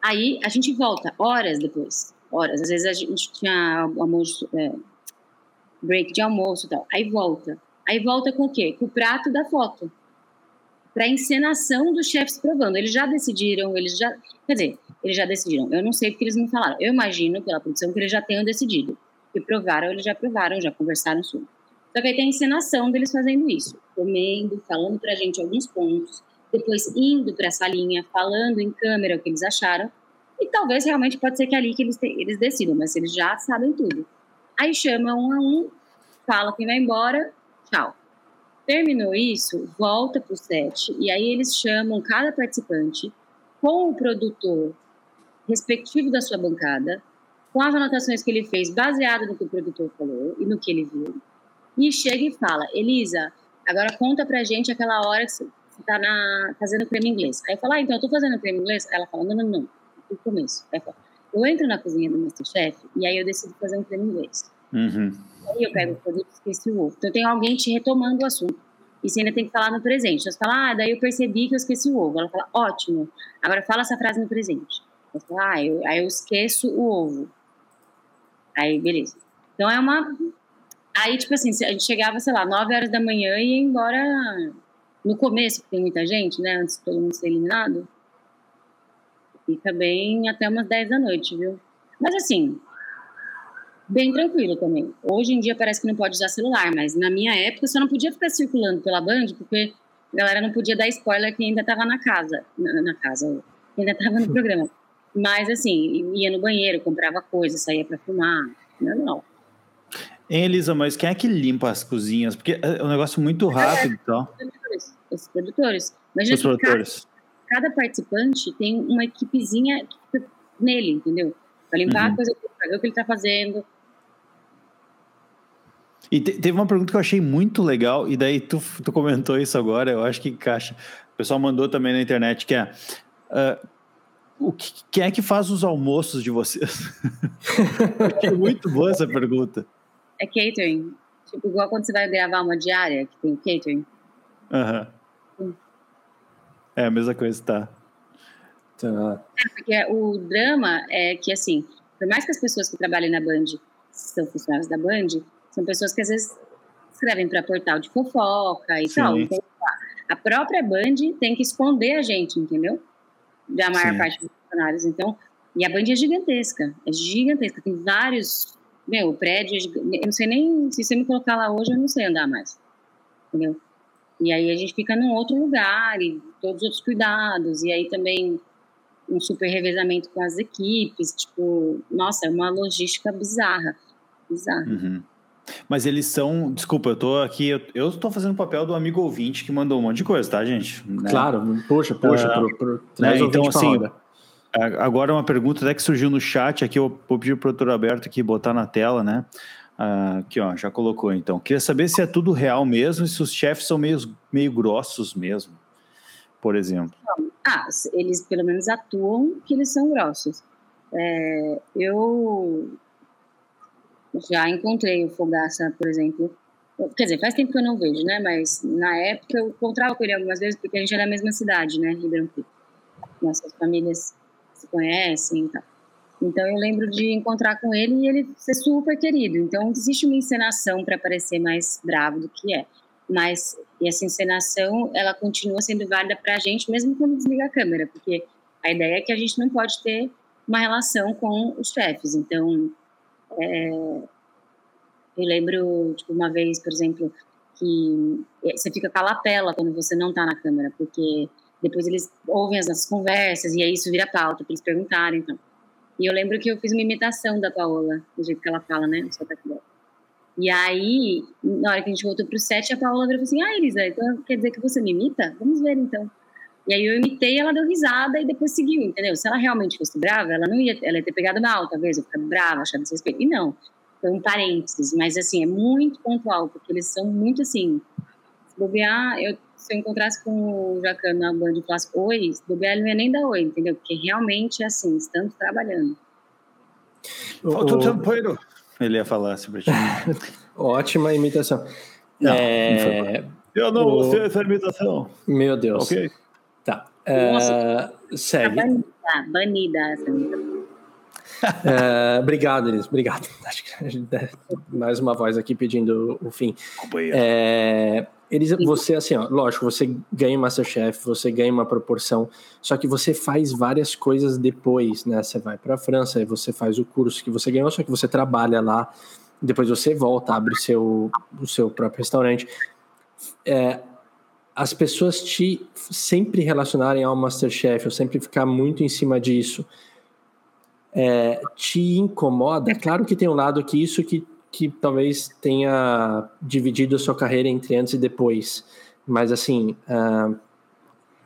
Aí a gente volta horas depois. Horas. Às vezes a gente tinha almoço, é, break de almoço e tal. Aí volta. Aí volta com o quê? Com o prato da foto para encenação dos chefes provando. Eles já decidiram, eles já. Quer dizer, eles já decidiram. Eu não sei porque eles não falaram. Eu imagino, pela produção, que eles já tenham decidido. Que provaram, eles já provaram, já conversaram sobre. Só que aí tem a encenação deles fazendo isso, comendo, falando para a gente alguns pontos, depois indo para a salinha, falando em câmera o que eles acharam, E talvez realmente pode ser que é ali que eles, eles decidam, mas eles já sabem tudo. Aí chama um a um, fala quem vai embora, tchau. Terminou isso, volta para o set, e aí eles chamam cada participante com o produtor respectivo da sua bancada, com as anotações que ele fez, baseado no que o produtor falou e no que ele viu, e chega e fala: Elisa, agora conta pra gente aquela hora que você tá na, fazendo creme inglês. Aí eu falo: Ah, então eu tô fazendo creme inglês? Ela fala: Não, não, não, no começo. Aí eu, falo, eu entro na cozinha do Masterchef e aí eu decido fazer um creme inglês. Uhum. Aí eu pego o produto e esqueci o ovo. Então tem alguém te retomando o assunto. E você ainda tem que falar no presente. Você fala, ah, daí eu percebi que eu esqueci o ovo. Ela fala, ótimo, agora fala essa frase no presente. Eu falo, ah, eu, aí eu esqueço o ovo. Aí, beleza. Então é uma. Aí, tipo assim, a gente chegava, sei lá, 9 horas da manhã e ia embora no começo, porque tem muita gente, né? Antes de todo mundo ser eliminado. Fica bem até umas 10 da noite, viu? Mas assim, bem tranquilo também. Hoje em dia parece que não pode usar celular, mas na minha época você não podia ficar circulando pela Band, porque a galera não podia dar spoiler que ainda estava na casa, na, na casa, ainda estava no programa. Mas assim, ia no banheiro, comprava coisa, saía para fumar, normal. Hein, Elisa, mas quem é que limpa as cozinhas? Porque é um negócio muito rápido e tal. Os produtores. Imagina os produtores. Cada, cada, participante tem uma equipezinha nele, entendeu? Pra limpar uhum. a coisa, pra ver o que ele tá fazendo. E te, teve uma pergunta que eu achei muito legal, e daí tu, tu comentou isso agora, eu acho que encaixa. O pessoal mandou também na internet, que é... Uh, o que, quem é que faz os almoços de vocês? é muito boa essa pergunta. É catering. Tipo, igual quando você vai gravar uma diária, que tem catering. Aham. Uhum. É a mesma coisa, tá. tá. É, porque o drama é que, assim, por mais que as pessoas que trabalham na Band são funcionários da Band, são pessoas que às vezes escrevem para portal de fofoca e Sim. tal. Então, a própria Band tem que esconder a gente, entendeu? da maior Sim. parte dos funcionários. Então, e a Band é gigantesca, é gigantesca. Tem vários, meu, o prédio, eu não sei nem, se você me colocar lá hoje, eu não sei andar mais, entendeu? E aí a gente fica num outro lugar e todos os outros cuidados, e aí também um super revezamento com as equipes, tipo, nossa, é uma logística bizarra, bizarra. Uhum. Mas eles são. Desculpa, eu tô aqui. Eu, estou fazendo o papel do amigo ouvinte que mandou um monte de coisa, tá, gente? Né? Claro, puxa, puxa. Uh, pro, pro, né, então, assim. Agora, uma pergunta até que surgiu no chat aqui, eu vou pedir pro doutor Alberto aqui botar na tela, né? Uh, aqui, ó, já colocou então. Queria saber se é tudo real mesmo e se os chefes são meio, meio grossos mesmo, por exemplo. Ah, eles pelo menos atuam que eles são grossos. É, eu já encontrei o Fogaça, por exemplo. Quer dizer, faz tempo que eu não vejo, né? Mas na época eu encontrava com ele algumas vezes, porque a gente é da mesma cidade, né? Ribeirão Preto. Nossas famílias se conhecem e tal. Então eu lembro de encontrar com ele e ele ser super querido. Então existe uma encenação para parecer mais bravo do que é. Mas essa encenação, ela continua sendo válida para a gente, mesmo quando desliga a câmera, porque a ideia é que a gente não pode ter uma relação com os chefes. Então, é, eu lembro, tipo, uma vez, por exemplo, que você fica com a lapela quando você não está na câmera, porque depois eles ouvem as nossas conversas e aí isso vira pauta para eles perguntarem, então. E eu lembro que eu fiz uma imitação da Paola, do jeito que ela fala, né. E aí, na hora que a gente voltou pro set, a Paola virou assim, ah, Elisa, então quer dizer que você me imita? Vamos ver, então. E aí eu imitei, ela deu risada e depois seguiu, entendeu? Se ela realmente fosse brava, ela não ia, ela ia ter pegado mal, talvez, eu ficar brava, achar desrespeito. E não, foi um parênteses, mas assim, é muito pontual, porque eles são muito assim, se bobear, eu, se eu encontrasse com o Jacan na banda e falasse oi, bobear ele não ia nem dar oi, entendeu? Porque realmente é assim, estamos trabalhando. Falta o. Ele ia falar sobre ti. Ótima imitação. Não, é... não eu não o... sei essa imitação. Meu Deus. Ok. Tá. Nossa, uh, segue. Tá banida, banida essa uh, obrigado, Elis. Obrigado. Acho que a gente mais uma voz aqui pedindo o fim. É, Elis, você, assim, ó, lógico, você ganha Masterchef, você ganha uma proporção, só que você faz várias coisas depois, né? Você vai para a França, aí você faz o curso que você ganhou, só que você trabalha lá, depois você volta, abre seu, o seu próprio restaurante. É, as pessoas te sempre relacionarem ao Masterchef, ou sempre ficar muito em cima disso, é, te incomoda? Claro que tem um lado que isso que, que talvez tenha dividido a sua carreira entre antes e depois, mas assim, uh,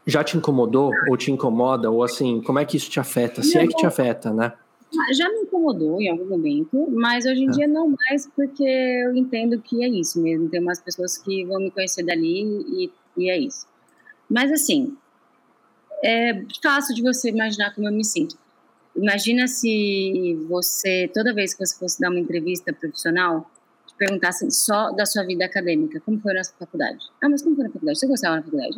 já te incomodou ou te incomoda? Ou assim, como é que isso te afeta? Se é que te afeta, né? Ah, já me incomodou em algum momento, mas hoje em é. dia não mais, porque eu entendo que é isso mesmo. Tem umas pessoas que vão me conhecer dali e, e é isso. Mas assim, é fácil de você imaginar como eu me sinto. Imagina se você, toda vez que você fosse dar uma entrevista profissional, te perguntassem só da sua vida acadêmica, como foi na faculdade? Ah, mas como foi na faculdade? Você gostava na faculdade?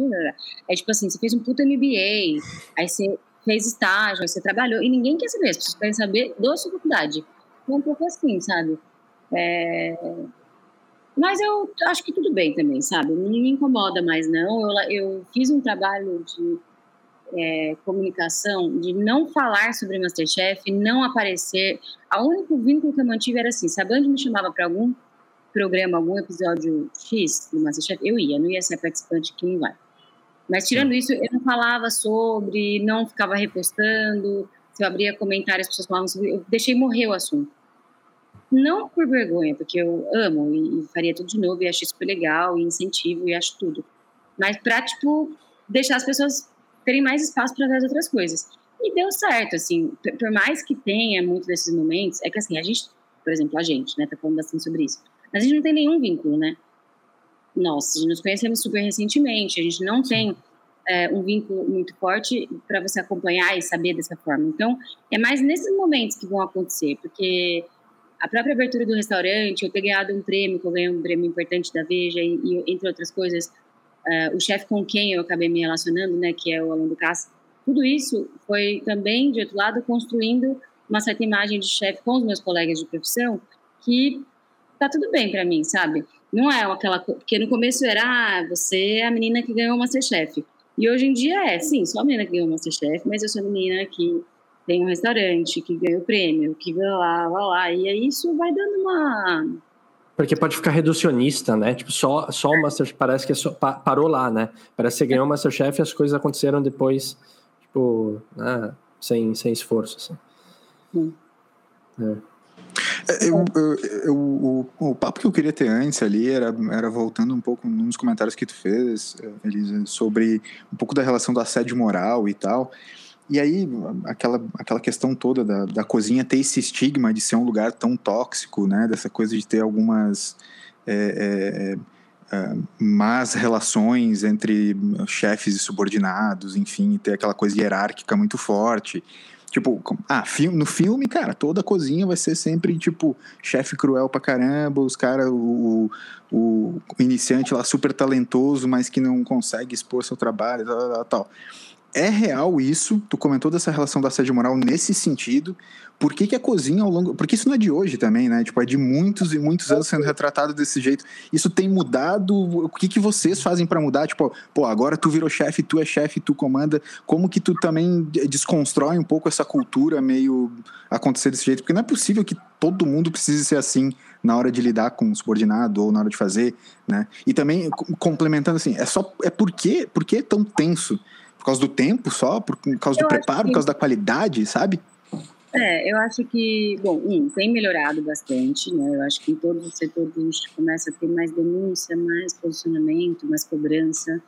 É tipo assim, você fez um puta MBA, aí você fez estágio, você trabalhou, e ninguém quer saber, as pessoas querem saber da sua faculdade. É um pouco assim, sabe? É... Mas eu acho que tudo bem também, sabe? Não me incomoda mais, não. Eu, eu fiz um trabalho de é, comunicação, de não falar sobre Masterchef, não aparecer. O único vínculo que eu mantive era assim: se a Band me chamava para algum programa, algum episódio X do Masterchef, eu ia, não ia ser participante que não vai. Mas tirando isso, eu não falava sobre, não ficava repostando. Se eu abria comentários, as pessoas falavam sobre. Eu deixei morrer o assunto. Não por vergonha, porque eu amo e, e faria tudo de novo e acho super legal e incentivo e acho tudo. Mas pra, tipo, deixar as pessoas terem mais espaço para as outras coisas. E deu certo, assim, por mais que tenha muito desses momentos, é que assim, a gente, por exemplo, a gente, né, tá falando bastante sobre isso, a gente não tem nenhum vínculo, né? nós nos conhecemos super recentemente, a gente não tem é, um vínculo muito forte para você acompanhar e saber dessa forma. Então, é mais nesses momentos que vão acontecer, porque a própria abertura do restaurante, eu ter ganhado um prêmio, que eu ganhei um prêmio importante da Veja, e, e entre outras coisas, uh, o chefe com quem eu acabei me relacionando, né, que é o Alan Ducasse, tudo isso foi também, de outro lado, construindo uma certa imagem de chefe com os meus colegas de profissão, que tá tudo bem para mim, sabe? Não é aquela. Porque no começo era, ah, você é a menina que ganhou o Masterchef. E hoje em dia é, sim, sou a menina que ganhou o Masterchef, mas eu sou a menina que tem um restaurante, que ganhou o prêmio, que lá, lá, lá. E aí isso vai dando uma. Porque pode ficar reducionista, né? Tipo, só, só o Masterchef parece que é só, parou lá, né? Parece que você ganhou o Masterchef e as coisas aconteceram depois, tipo, né? sem, sem esforço, assim. Sim. É. É, eu, eu, eu, o, o papo que eu queria ter antes ali era, era voltando um pouco nos comentários que tu fez, Elisa, sobre um pouco da relação do assédio moral e tal. E aí, aquela, aquela questão toda da, da cozinha ter esse estigma de ser um lugar tão tóxico, né? Dessa coisa de ter algumas é, é, é, más relações entre chefes e subordinados, enfim, ter aquela coisa hierárquica muito forte. Tipo, ah, no filme, cara, toda a cozinha vai ser sempre, tipo, chefe cruel pra caramba, os caras, o, o, o, iniciante lá super talentoso, mas que não consegue expor seu trabalho, tal, tal, tal. É real isso? Tu comentou dessa relação da assédio moral nesse sentido. Por que, que a cozinha ao longo. Porque isso não é de hoje também, né? Tipo, é de muitos e muitos anos sendo retratado desse jeito. Isso tem mudado. O que, que vocês fazem para mudar? Tipo, pô, agora tu virou chefe, tu é chefe, tu comanda. Como que tu também desconstrói um pouco essa cultura meio acontecer desse jeito? Porque não é possível que todo mundo precise ser assim na hora de lidar com o subordinado ou na hora de fazer, né? E também complementando assim, é só é por que, por que é tão tenso? Causa do tempo só? Por causa eu do preparo? Que... Por causa da qualidade, sabe? É, eu acho que, bom, um, tem melhorado bastante, né? Eu acho que em todos os setores a gente começa a ter mais denúncia, mais posicionamento, mais cobrança.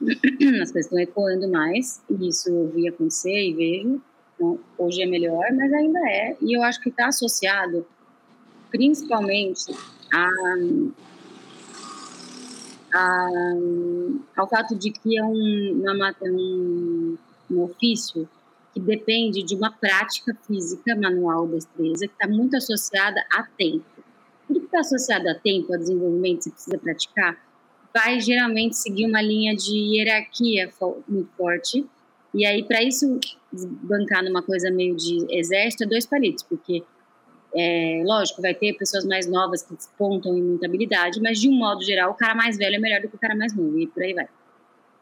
As coisas estão ecoando mais, e isso eu vi acontecer e vejo. Então, hoje é melhor, mas ainda é. E eu acho que está associado principalmente a a, ao fato de que é um, uma, um, um ofício que depende de uma prática física, manual, destreza, que está muito associada a tempo. Tudo que está associado a tempo, a desenvolvimento, você precisa praticar, vai geralmente seguir uma linha de hierarquia muito forte. E aí, para isso bancar numa coisa meio de exército, é dois palitos, porque é, lógico, vai ter pessoas mais novas que despontam em muita habilidade, mas de um modo geral, o cara mais velho é melhor do que o cara mais novo, e por aí vai.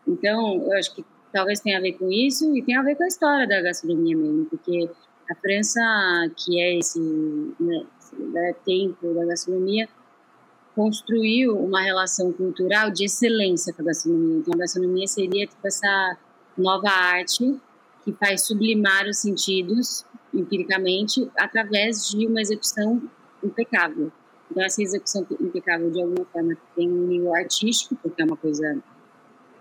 Então, eu acho que talvez tenha a ver com isso e tem a ver com a história da gastronomia mesmo, porque a França, que é esse, né, esse tempo da gastronomia, construiu uma relação cultural de excelência com a gastronomia. Então, a gastronomia seria tipo essa nova arte que faz sublimar os sentidos empiricamente através de uma execução impecável. Então, essa execução impecável, de alguma forma, tem um nível artístico, porque é uma coisa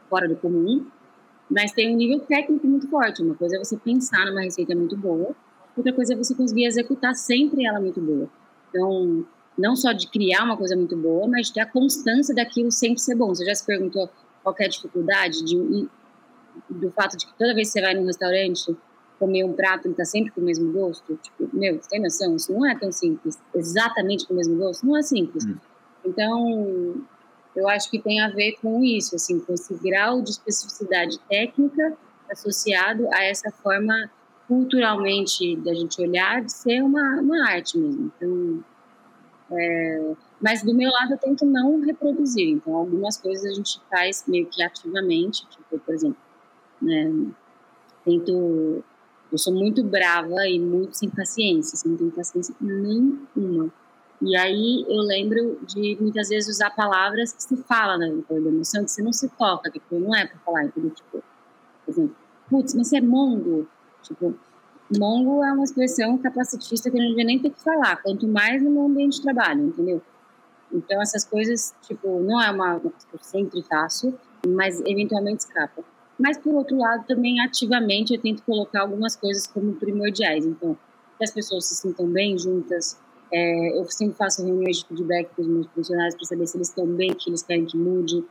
fora do comum, mas tem um nível técnico muito forte. Uma coisa é você pensar numa receita muito boa, outra coisa é você conseguir executar sempre ela muito boa. Então, não só de criar uma coisa muito boa, mas de ter a constância daquilo sempre ser bom. Você já se perguntou qual é a dificuldade de, do fato de que toda vez que você vai num restaurante comer um prato ele está sempre com o mesmo gosto? Tipo, meu, você tem noção? Isso não é tão simples. Exatamente com o mesmo gosto? Não é simples. Hum. Então, eu acho que tem a ver com isso, assim, com esse grau de especificidade técnica associado a essa forma culturalmente da gente olhar de ser uma, uma arte mesmo. Então, é, mas do meu lado eu tento não reproduzir. Então, algumas coisas a gente faz meio que ativamente, tipo, por exemplo, né, tento eu sou muito brava e muito sem paciência, assim, paciência nenhuma. E aí eu lembro de muitas vezes usar palavras que se fala na né, emoção, que você não se toca, que não é para falar? Tipo, por exemplo, putz, mas você é mongo. Tipo, mongo é uma expressão capacitista que eu não devia nem ter que falar, quanto mais no meu ambiente de trabalho, entendeu? Então essas coisas, tipo, não é uma, coisa que eu sempre faço, mas eventualmente escapa. Mas, por outro lado, também ativamente eu tento colocar algumas coisas como primordiais. Então, que as pessoas se sintam bem juntas. É, eu sempre faço reuniões de feedback com os meus funcionários para saber se eles estão bem, que eles querem que mude.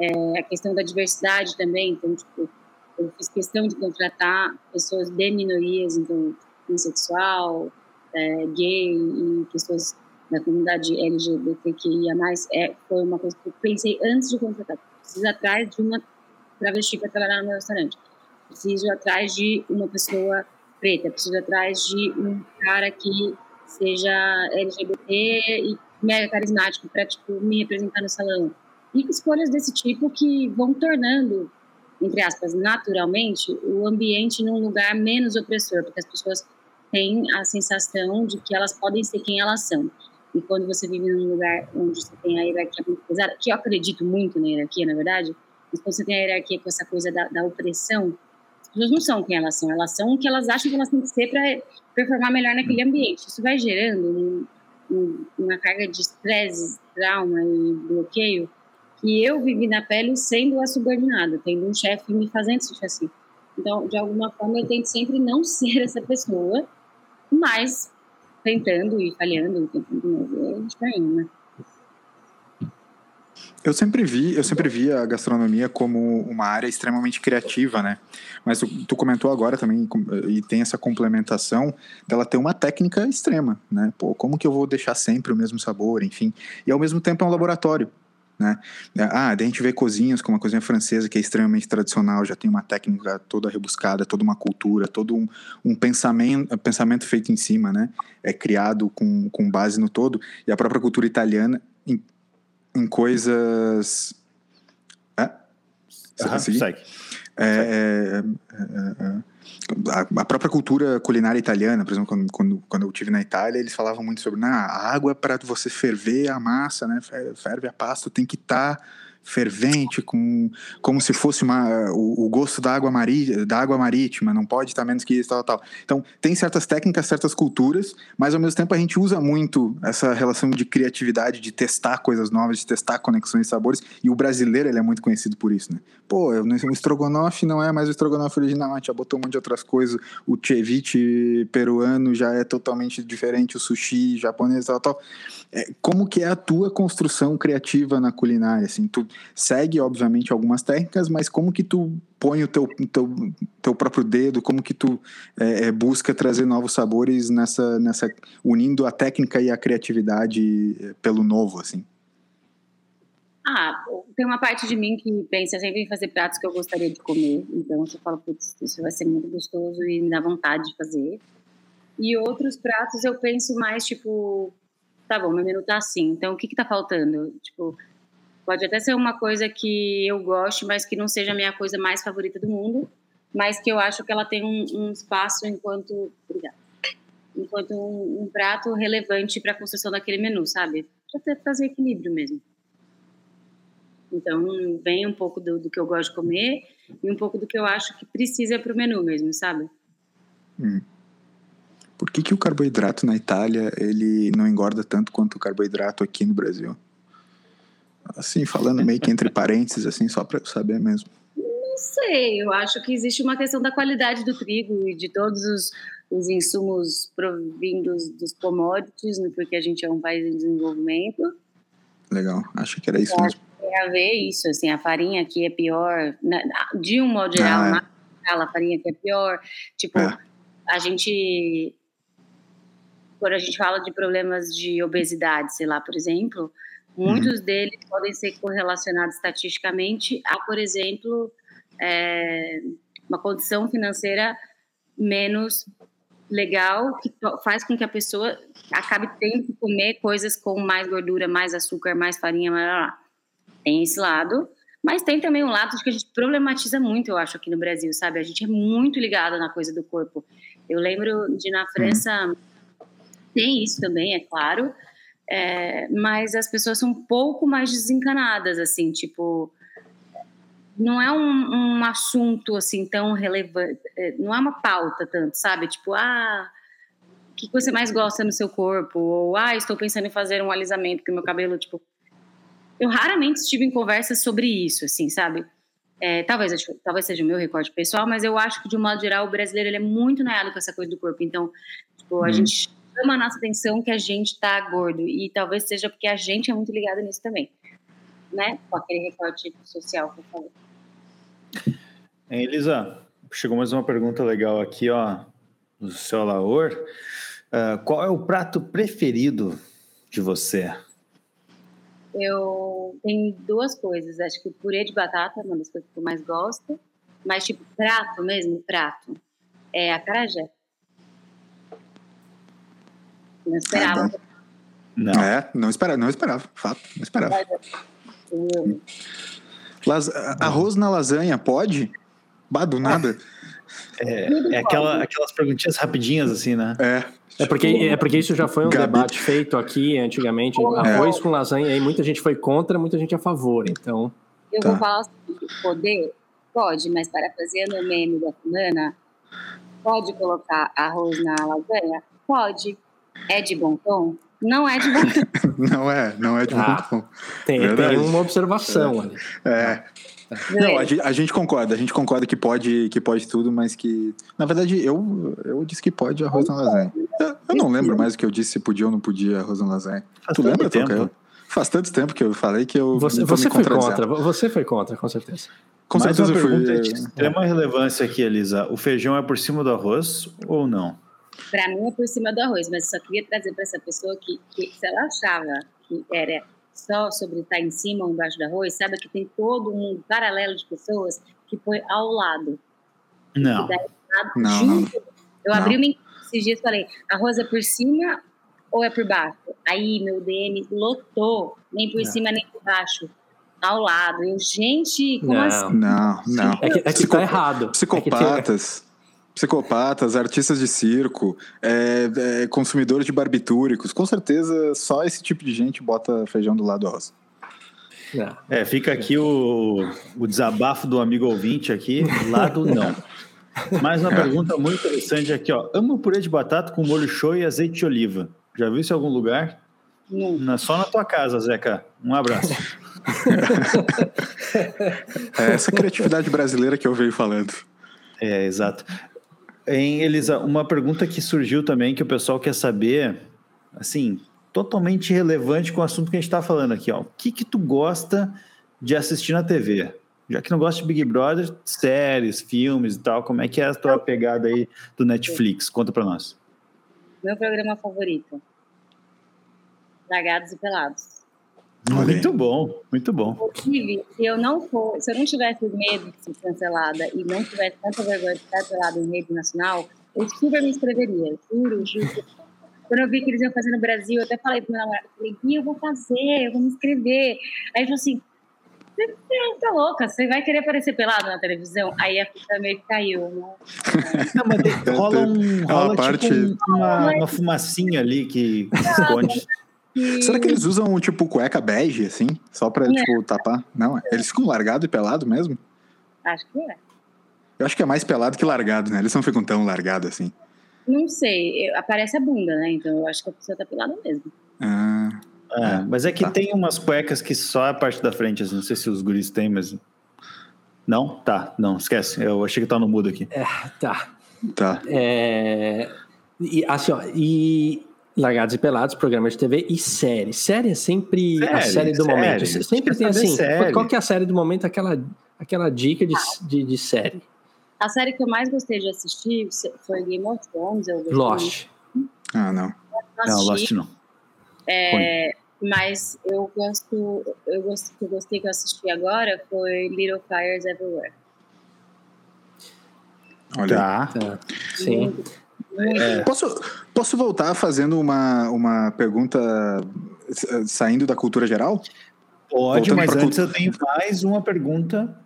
É, a questão da diversidade também. Então, tipo, eu fiz questão de contratar pessoas de minorias, então, bissexual, é, gay e pessoas da comunidade LGBTQIA+. É, foi uma coisa que eu pensei antes de contratar. Preciso atrás de uma travesti para trabalhar no meu restaurante. Preciso atrás de uma pessoa preta, preciso atrás de um cara que seja LGBT e mega carismático para tipo me representar no salão. E escolhas desse tipo que vão tornando, entre aspas, naturalmente, o ambiente num lugar menos opressor, porque as pessoas têm a sensação de que elas podem ser quem elas são. E quando você vive num lugar onde você tem a hierarquia muito pesada, que eu acredito muito na hierarquia, na verdade, quando você tem a hierarquia com essa coisa da, da opressão, as pessoas não são quem elas são, elas são o que elas acham que elas têm que ser para performar melhor naquele ambiente. Isso vai gerando um, um, uma carga de estresse, trauma e bloqueio que eu vivi na pele sendo a subordinada, tendo um chefe me fazendo sentir assim. Então, de alguma forma, eu tento sempre não ser essa pessoa, mas tentando e falhando, tentando, a gente vai indo, né? Eu sempre vi, eu sempre vi a gastronomia como uma área extremamente criativa, né? Mas tu, tu, comentou agora também e tem essa complementação dela ter uma técnica extrema, né? Pô, como que eu vou deixar sempre o mesmo sabor, enfim? E ao mesmo tempo é um laboratório, né? Ah, daí a gente vê cozinhas como a cozinha francesa que é extremamente tradicional, já tem uma técnica toda rebuscada, toda uma cultura, todo um, um pensamento, pensamento feito em cima, né? É criado com, com base no todo. E a própria cultura italiana em coisas. É? Uhum, segue. É, é, é, é, a, própria cultura culinária italiana, por exemplo, quando, quando, quando eu estive na Itália, eles falavam muito sobre nah, a água para você ferver a massa, né? Ferve a pasta, tem que estar tá fervente, com, como se fosse uma, o, o gosto da água, mari, da água marítima, não pode estar menos que isso, tal, tal. Então, tem certas técnicas, certas culturas, mas ao mesmo tempo a gente usa muito essa relação de criatividade, de testar coisas novas, de testar conexões e sabores, e o brasileiro ele é muito conhecido por isso, né? Pô, o estrogonofe não é mais o estrogonofe original, a gente já botou um monte de outras coisas, o ceviche peruano já é totalmente diferente, o sushi japonês, tal, tal. É, como que é a tua construção criativa na culinária, assim? Tu segue, obviamente, algumas técnicas, mas como que tu põe o teu, teu, teu próprio dedo, como que tu é, é, busca trazer novos sabores nessa, nessa unindo a técnica e a criatividade é, pelo novo, assim? Ah, tem uma parte de mim que pensa sempre em fazer pratos que eu gostaria de comer. Então, você fala, putz, isso vai ser muito gostoso e me dá vontade de fazer. E outros pratos eu penso mais, tipo, tá bom, meu menu tá assim, então o que que tá faltando? Tipo, pode até ser uma coisa que eu goste, mas que não seja a minha coisa mais favorita do mundo, mas que eu acho que ela tem um, um espaço enquanto, obrigada, enquanto um, um prato relevante para a construção daquele menu, sabe? Para trazer equilíbrio mesmo. Então, vem um pouco do, do, que eu gosto de comer e um pouco do que eu acho que precisa para o menu mesmo, sabe? Hum. Por que, que o carboidrato na Itália ele não engorda tanto quanto o carboidrato aqui no Brasil? Assim, falando meio que entre parênteses, assim, só para eu saber mesmo. Não sei, eu acho que existe uma questão da qualidade do trigo e de todos os, os insumos provindos dos commodities, né, porque a gente é um país em desenvolvimento. Legal, acho que era isso É, mesmo. Tem a ver isso, assim, a farinha aqui é pior, né, de um modo geral, Ah, é. na escala, a farinha aqui é pior. Tipo, É. a gente, quando a gente fala de problemas de obesidade, sei lá, por exemplo, muitos Uhum. deles podem ser correlacionados estatisticamente a, por exemplo, é, uma condição financeira menos legal que faz com que a pessoa acabe tendo que comer coisas com mais gordura, mais açúcar, mais farinha, mais lá, lá. Tem esse lado, mas tem também um lado que a gente problematiza muito, eu acho, aqui no Brasil, sabe? A gente é muito ligado na coisa do corpo. Eu lembro de na França tem isso também, é claro, é, mas as pessoas são um pouco mais desencanadas, assim, tipo não é um, um assunto assim tão relevante, é, não é uma pauta tanto, sabe? Tipo, ah, o que você mais gosta no seu corpo? Ou, ah, estou pensando em fazer um alisamento, porque meu cabelo, tipo. Eu raramente estive em conversas sobre isso, assim, sabe? É, talvez, talvez seja o meu recorte pessoal, mas eu acho que, de um modo geral, o brasileiro ele é muito noiado com essa coisa do corpo. Então, tipo, a Hum. gente chama a nossa atenção que a gente tá gordo. E talvez seja porque a gente é muito ligado nisso também. Né? Com aquele recorte social que eu falei. Hein, Elisa, chegou mais uma pergunta legal aqui, ó, do seu Laor. Ah, qual é o prato preferido de você? Eu tenho duas coisas. Acho que o purê de batata é uma das coisas que eu mais gosto. Mas, tipo, prato mesmo, prato. É a carajé. Não esperava. Não. É, não esperava, não esperava, fato, não esperava. Las- Arroz na lasanha, pode? Bah, do nada. É aquela, aquelas perguntinhas rapidinhas, assim, né? É. É porque, é porque isso já foi um Gabi. debate feito aqui antigamente. É. Arroz com lasanha, e aí muita gente foi contra, muita gente a favor. Então, Eu Tá. vou falar assim, poder? Pode, mas parafraseando o meme da fulana, pode colocar arroz na lasanha? Pode. É de bom tom? Não é de bom tom. Não é, não é de Ah. bom. tem, Verdade. tem uma observação ali. É. Não, a gente, a gente concorda, a gente concorda que pode, que pode tudo, mas que. Na verdade, eu, eu disse que pode arroz na lasanha. Eu, eu não lembro mais o que eu disse se podia ou não podia arroz na lasanha. Faz tu lembra, tempo. Faz tanto tempo que eu falei que eu. Você, você foi contra, você foi contra, com certeza. Com Mais certeza uma eu pergunta de fui. extrema relevância aqui, Elisa. O feijão é por cima do arroz ou não? Para mim é por cima do arroz, mas eu só queria trazer para essa pessoa que, que se ela achava que era só sobre estar em cima ou embaixo do arroz, sabe que tem todo um mundo paralelo de pessoas que põe ao lado. Não. Daí, lado, Não, junto. Eu Não. abri uma esses dias e falei, arroz é por cima ou é por baixo? Aí meu DM lotou, nem por Não. cima nem por baixo, ao lado. Eu, gente, como Não. assim? Não, não. É que, é que tá errado. É que tem- Psicopatas. Psicopatas, artistas de circo, é, é, consumidores de barbitúricos. Com certeza, só esse tipo de gente bota feijão do lado do arroz. Não. É, fica aqui o, o desabafo do amigo ouvinte aqui, lado não. Mais uma pergunta muito interessante aqui, ó. Amo purê de batata com molho show e azeite de oliva. Já viu isso em algum lugar? Não. Na- só na tua casa, Zeca. Um abraço. É essa criatividade brasileira que eu venho falando. É, exato. Em Elisa, uma pergunta que surgiu também que o pessoal quer saber, assim, totalmente relevante com o assunto que a gente está falando aqui, ó. O que que tu gosta de assistir na TV? Já que não gosta de Big Brother, séries, filmes e tal, como é que é a tua pegada aí do Netflix? Conta pra nós. Meu programa favorito. Largados e Pelados. Olha aí. Muito bom, muito bom. Inclusive, se eu não for, se eu não tivesse medo de ser cancelada e não tivesse tanta vergonha de estar pelada em rede nacional, eu super me inscreveria. Juro, juro. Quando eu vi que eles iam fazer no Brasil, eu até falei pro meu namorado, falei, eu vou fazer, eu vou me inscrever. Aí ele falou assim, você tá louca, você vai querer aparecer pelado na televisão? Aí a fita meio que caiu, né? Não, mas rola um, É uma rola parte- tipo um- uma, uma fumacinha ali que que esconde. E- Será que eles usam, tipo, cueca bege, assim? Só pra, Não. tipo, tapar? Não, eles ficam largado e pelado mesmo? Acho que é. Eu acho que é mais pelado que largado, né? Eles não ficam tão largados assim. Não sei, aparece a bunda, né? Então eu acho que a pessoa tá pelada mesmo. Ah, É, mas é que Tá. tem umas cuecas que só a parte da frente, assim, não sei se os guris têm, mas. Não? Tá, não, esquece. Eu achei que tá no mudo aqui. Tá. tá. É, e, assim, ó, e Largados e Pelados, programa de TV e série. Série é sempre a Série, série do série. momento. Sempre tem assim, série. qual que é a série do momento, aquela, aquela dica de, de, de série. A série que eu mais gostei de assistir foi Game of Thrones. Eu gostei Lost. Ah, não. Não, assisti, Lost não. é, mas eu gosto, eu gosto, que eu gostei que eu assisti agora foi Little Fires Everywhere. Olha. Tá. Tá. Sim. Muito É. Posso, posso voltar fazendo uma, uma pergunta saindo da cultura geral? Pode, Voltando mas antes eu tenho mais uma pergunta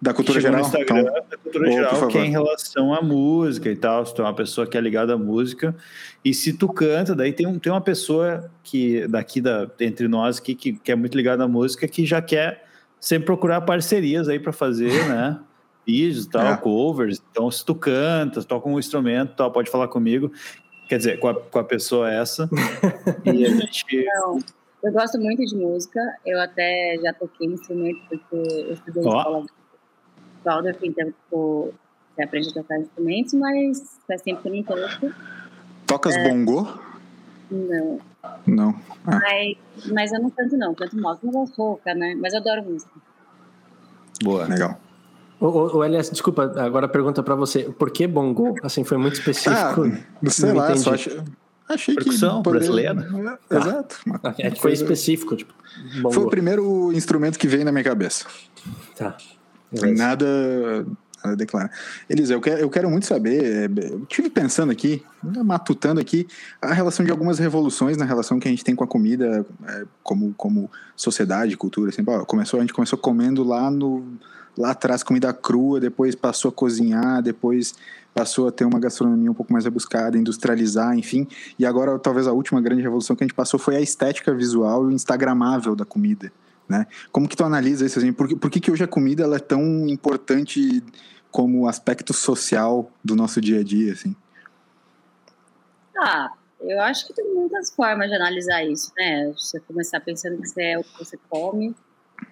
Da que cultura geral? Então, da cultura por geral, que é em relação à música e tal. Se tu é uma pessoa que é ligada à música. E se tu canta, daí tem, um, tem uma pessoa que daqui da, entre nós aqui, que, que é muito ligada à música, que já quer sempre procurar parcerias aí para fazer, né? Vídeos e tal, É. covers. Então, se tu canta, toca um instrumento, e tal, pode falar comigo. Quer dizer, com a, com a pessoa essa. e a gente. Não, eu gosto muito de música. Eu até já toquei instrumento porque eu estudei Ó. escola de Waldorf, então tipo, você aprende a tocar instrumentos, mas faz tempo que eu não toco. tocas É. bongô? Não. Não. Ah, Mas, mas eu não canto não, canto mal. Eu não gosto rouca, né? Mas eu adoro música. Boa. legal. O, o, Elias, desculpa, agora pergunta pra você. Por que bongo? Assim, foi muito Ah, específico. não sei Não lá, entendi. só achei, achei Percussão que... poderia- brasileira. É, Exato. Uma é que foi coisa- específico, tipo, bongo. Foi o primeiro instrumento que veio na minha cabeça. Tá. Nada, nada a declarar. Elisa, eu quero, eu quero muito saber, eu estive pensando aqui, matutando aqui, a relação de algumas revoluções na relação que a gente tem com a comida, é, como, como sociedade, cultura. Assim, começou, a gente começou comendo lá, no, lá atrás comida crua, depois passou a cozinhar, depois passou a ter uma gastronomia um pouco mais rebuscada, industrializar, enfim. E agora, talvez a última grande revolução que a gente passou foi a estética visual e o instagramável da comida. Né? Como que tu analisa isso? Assim? Por, que, por que, que hoje a comida ela é tão importante como aspecto social do nosso dia a dia? Assim? Ah, eu acho que tem muitas formas de analisar isso, né? Você começar pensando que você é o que você come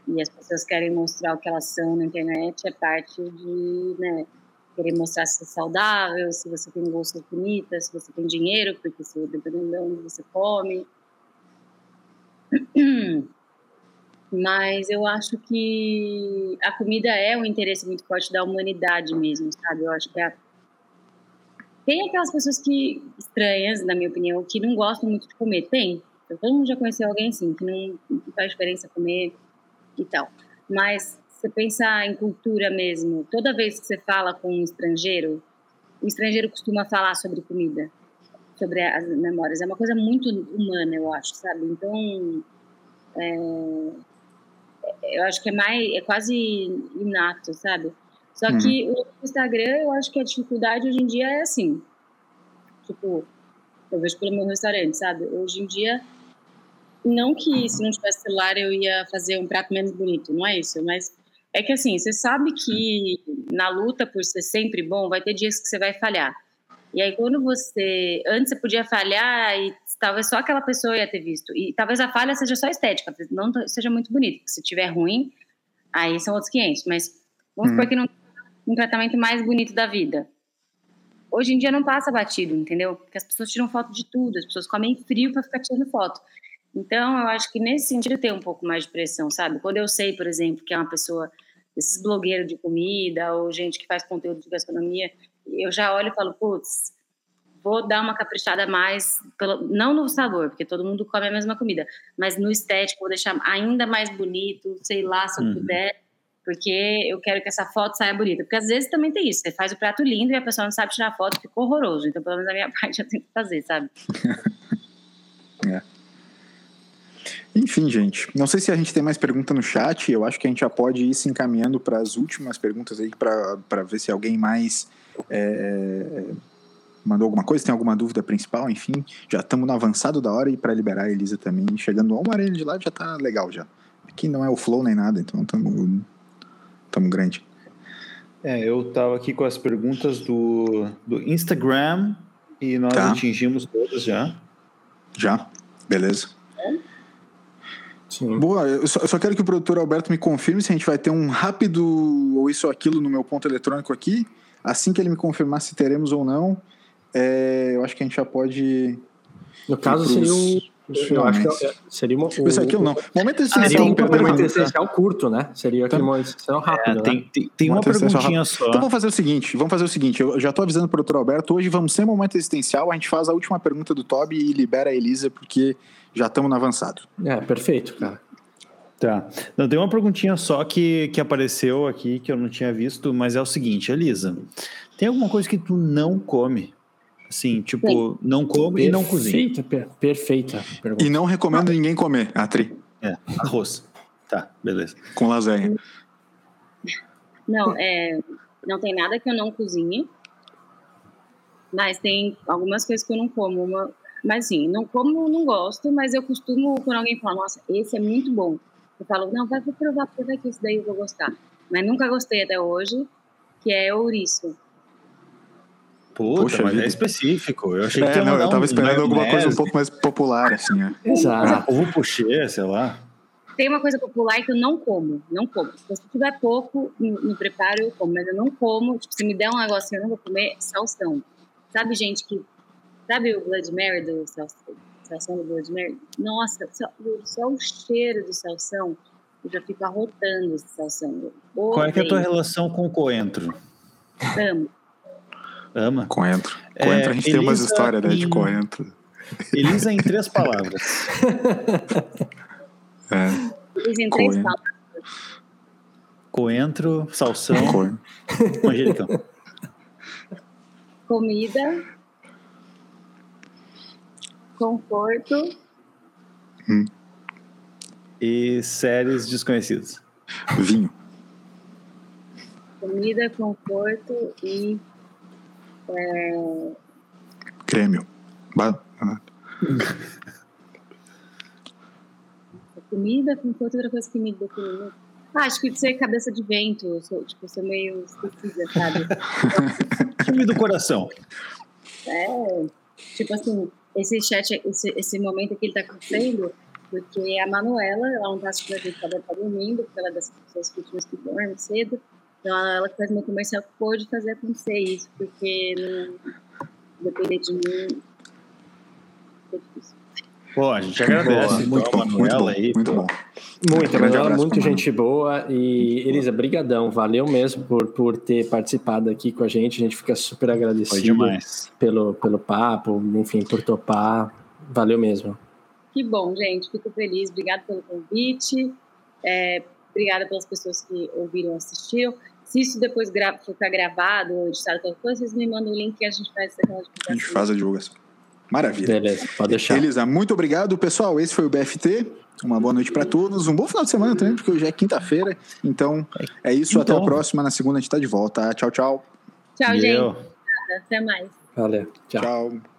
e as pessoas querem mostrar o que elas são na internet, é parte de, né, querer mostrar se é saudável, se você tem gostos bonitas, se você tem dinheiro, porque se, dependendo de onde você come. Mas eu acho que a comida é um interesse muito forte da humanidade mesmo, sabe? Eu acho que a tem aquelas pessoas que estranhas, na minha opinião, que não gostam muito de comer. Tem. Todo mundo já conheceu alguém assim, que não faz diferença comer e tal. Mas você pensa em cultura mesmo. Toda vez que você fala com um estrangeiro, o estrangeiro costuma falar sobre comida, sobre as memórias. É uma coisa muito humana, eu acho, sabe? Então, é, eu acho que é mais, é quase inato, sabe? Só Uhum. que o Instagram, eu acho que a dificuldade hoje em dia é assim. Tipo, eu vejo pelo meu restaurante, sabe? Hoje em dia, não que se não tivesse celular eu ia fazer um prato menos bonito, não é isso, mas é que assim, você sabe que na luta por ser sempre bom, vai ter dias que você vai falhar. E aí quando você, antes você podia falhar e talvez só aquela pessoa ia ter visto. E talvez a falha seja só estética, não seja muito bonita. Se tiver ruim, aí são outros 500, mas vamos Uhum. supor que não um tratamento mais bonito da vida. Hoje em dia não passa batido, entendeu? Porque as pessoas tiram foto de tudo, as pessoas comem frio para ficar tirando foto. Então, eu acho que nesse sentido tem um pouco mais de pressão, sabe? Quando eu sei, por exemplo, que é uma pessoa, esses blogueiros de comida ou gente que faz conteúdo de gastronomia, eu já olho e falo, putz, vou dar uma caprichada a mais, pelo, não no sabor, porque todo mundo come a mesma comida, mas no estético, vou deixar ainda mais bonito, sei lá, se eu Uhum. puder, porque eu quero que essa foto saia bonita. Porque às vezes também tem isso, você faz o prato lindo e a pessoa não sabe tirar foto, ficou horroroso. Então, pelo menos a minha parte eu tenho que fazer, sabe? Enfim, gente, não sei se a gente tem mais pergunta no chat, eu acho que a gente já pode ir se encaminhando para as últimas perguntas aí, para ver se alguém mais é, mandou alguma coisa, tem alguma dúvida principal, enfim, já estamos no avançado da hora e para liberar a Elisa também, chegando uma hora de lá já tá legal já. Aqui não é o flow nem nada, então estamos tamo grande. É, eu tava aqui com as perguntas do, do Instagram E nós Tá. atingimos todas já. Já? Beleza. Sim. Boa, eu só, eu só quero que o produtor Alberto me confirme se a gente vai ter um rápido ou isso ou aquilo no meu ponto eletrônico aqui. Assim que ele me confirmar se teremos ou não, é, eu acho que a gente já pode. No caso, pros- seria um. Eu acho que é- seria uma. Isso aqui ou não? Momento Seria existencial, um momento né? essencial curto, né? Seria aquele Tá. momento essencial rápido, É, né? tem, tem, tem uma perguntinha só. Então vamos fazer o seguinte, vamos fazer o seguinte, eu já tô avisando o produtor Alberto, hoje vamos sem momento existencial, a gente faz a última pergunta do Toby e libera a Elisa, porque já estamos no avançado. É, perfeito, cara. Tá. Não, tem uma perguntinha só que, que apareceu aqui que eu não tinha visto, mas é o seguinte, Elisa. Tem alguma coisa que tu não come? Assim, tipo, não come e não cozinha. Perfeita, per- perfeita pergunta. E não recomendo ninguém comer, Atri, É, arroz. Tá, beleza. com lasanha. Não, é, não tem nada que eu não cozinhe. Mas tem algumas coisas que eu não como. Uma, mas sim, não como, não gosto, mas eu costumo, quando alguém fala, nossa, esse é muito bom. Eu falo, não, vai vou provar, porque vai que esse daí eu vou gostar. Mas nunca gostei até hoje, que é ouriço. Puta, Poxa mas vida. é específico. Eu achei que É, ia não, eu tava um esperando alguma coisa um pouco mais popular, assim, ó. Exato. Ovo puxê, sei lá. Tem uma coisa popular que eu não como, não como. Se tiver pouco no, no preparo, eu como, mas eu não como. Tipo, se me der um negocinho, eu não vou comer salsão. Sabe, gente que. Sabe o Blood Mary do salsão? Salsão do Blood Mary? Nossa, só, só o cheiro do salsão, eu já fico arrotando esse salsão. Qual é, que é a tua relação com o coentro? amo. Ama? Coentro. É, Coentro, a gente tem umas Elisa histórias, né, de em- coentro. Elisa em três palavras. É, Dizem três Coentro. palavras. Coentro, salsão, coentro. manjericão. Comida. Conforto. E séries desconhecidas. Vinho. Comida, conforto e. Ba- Comida, conforto, outra coisa que me define. Ah, acho que ser cabeça de vento. Eu sou, tipo, eu sou meio esquecida, sabe? Time do coração. É, tipo assim, esse chat, esse, esse momento que ele tá acontecendo, porque a Manuela, ela não tá assistindo a gente, ela tá dormindo, porque ela é dessas pessoas que últimas que dormem cedo. Então, ela que faz meu comercial pôde fazer acontecer isso, porque não depender de mim. É difícil. Pô, a gente agradece Boa, então, muito a bom, muito Manuela bom, aí. muito bom. Muito, Manuela, muito gente boa. E, Elisa, brigadão. Valeu mesmo por, por ter participado aqui com a gente. A gente fica super Foi agradecido demais. pelo, pelo papo, enfim, por topar. Valeu mesmo. Que bom, gente. Fico feliz. Obrigada pelo convite. É, obrigada pelas pessoas que ouviram e assistiram. Se isso depois gra ficar gravado ou editado, vocês me mandam o link e a gente faz aquela A gente faz a divulgação. Maravilha. Beleza, pode deixar. Elisa, muito obrigado, pessoal. Esse foi o BFT. Uma boa noite para todos. Um bom final de semana também, porque hoje é quinta-feira. Então, é isso. Até a Então. próxima. Na segunda a gente tá de volta. Tchau, tchau. Tchau, gente. Até mais. Valeu. Tchau. Tchau.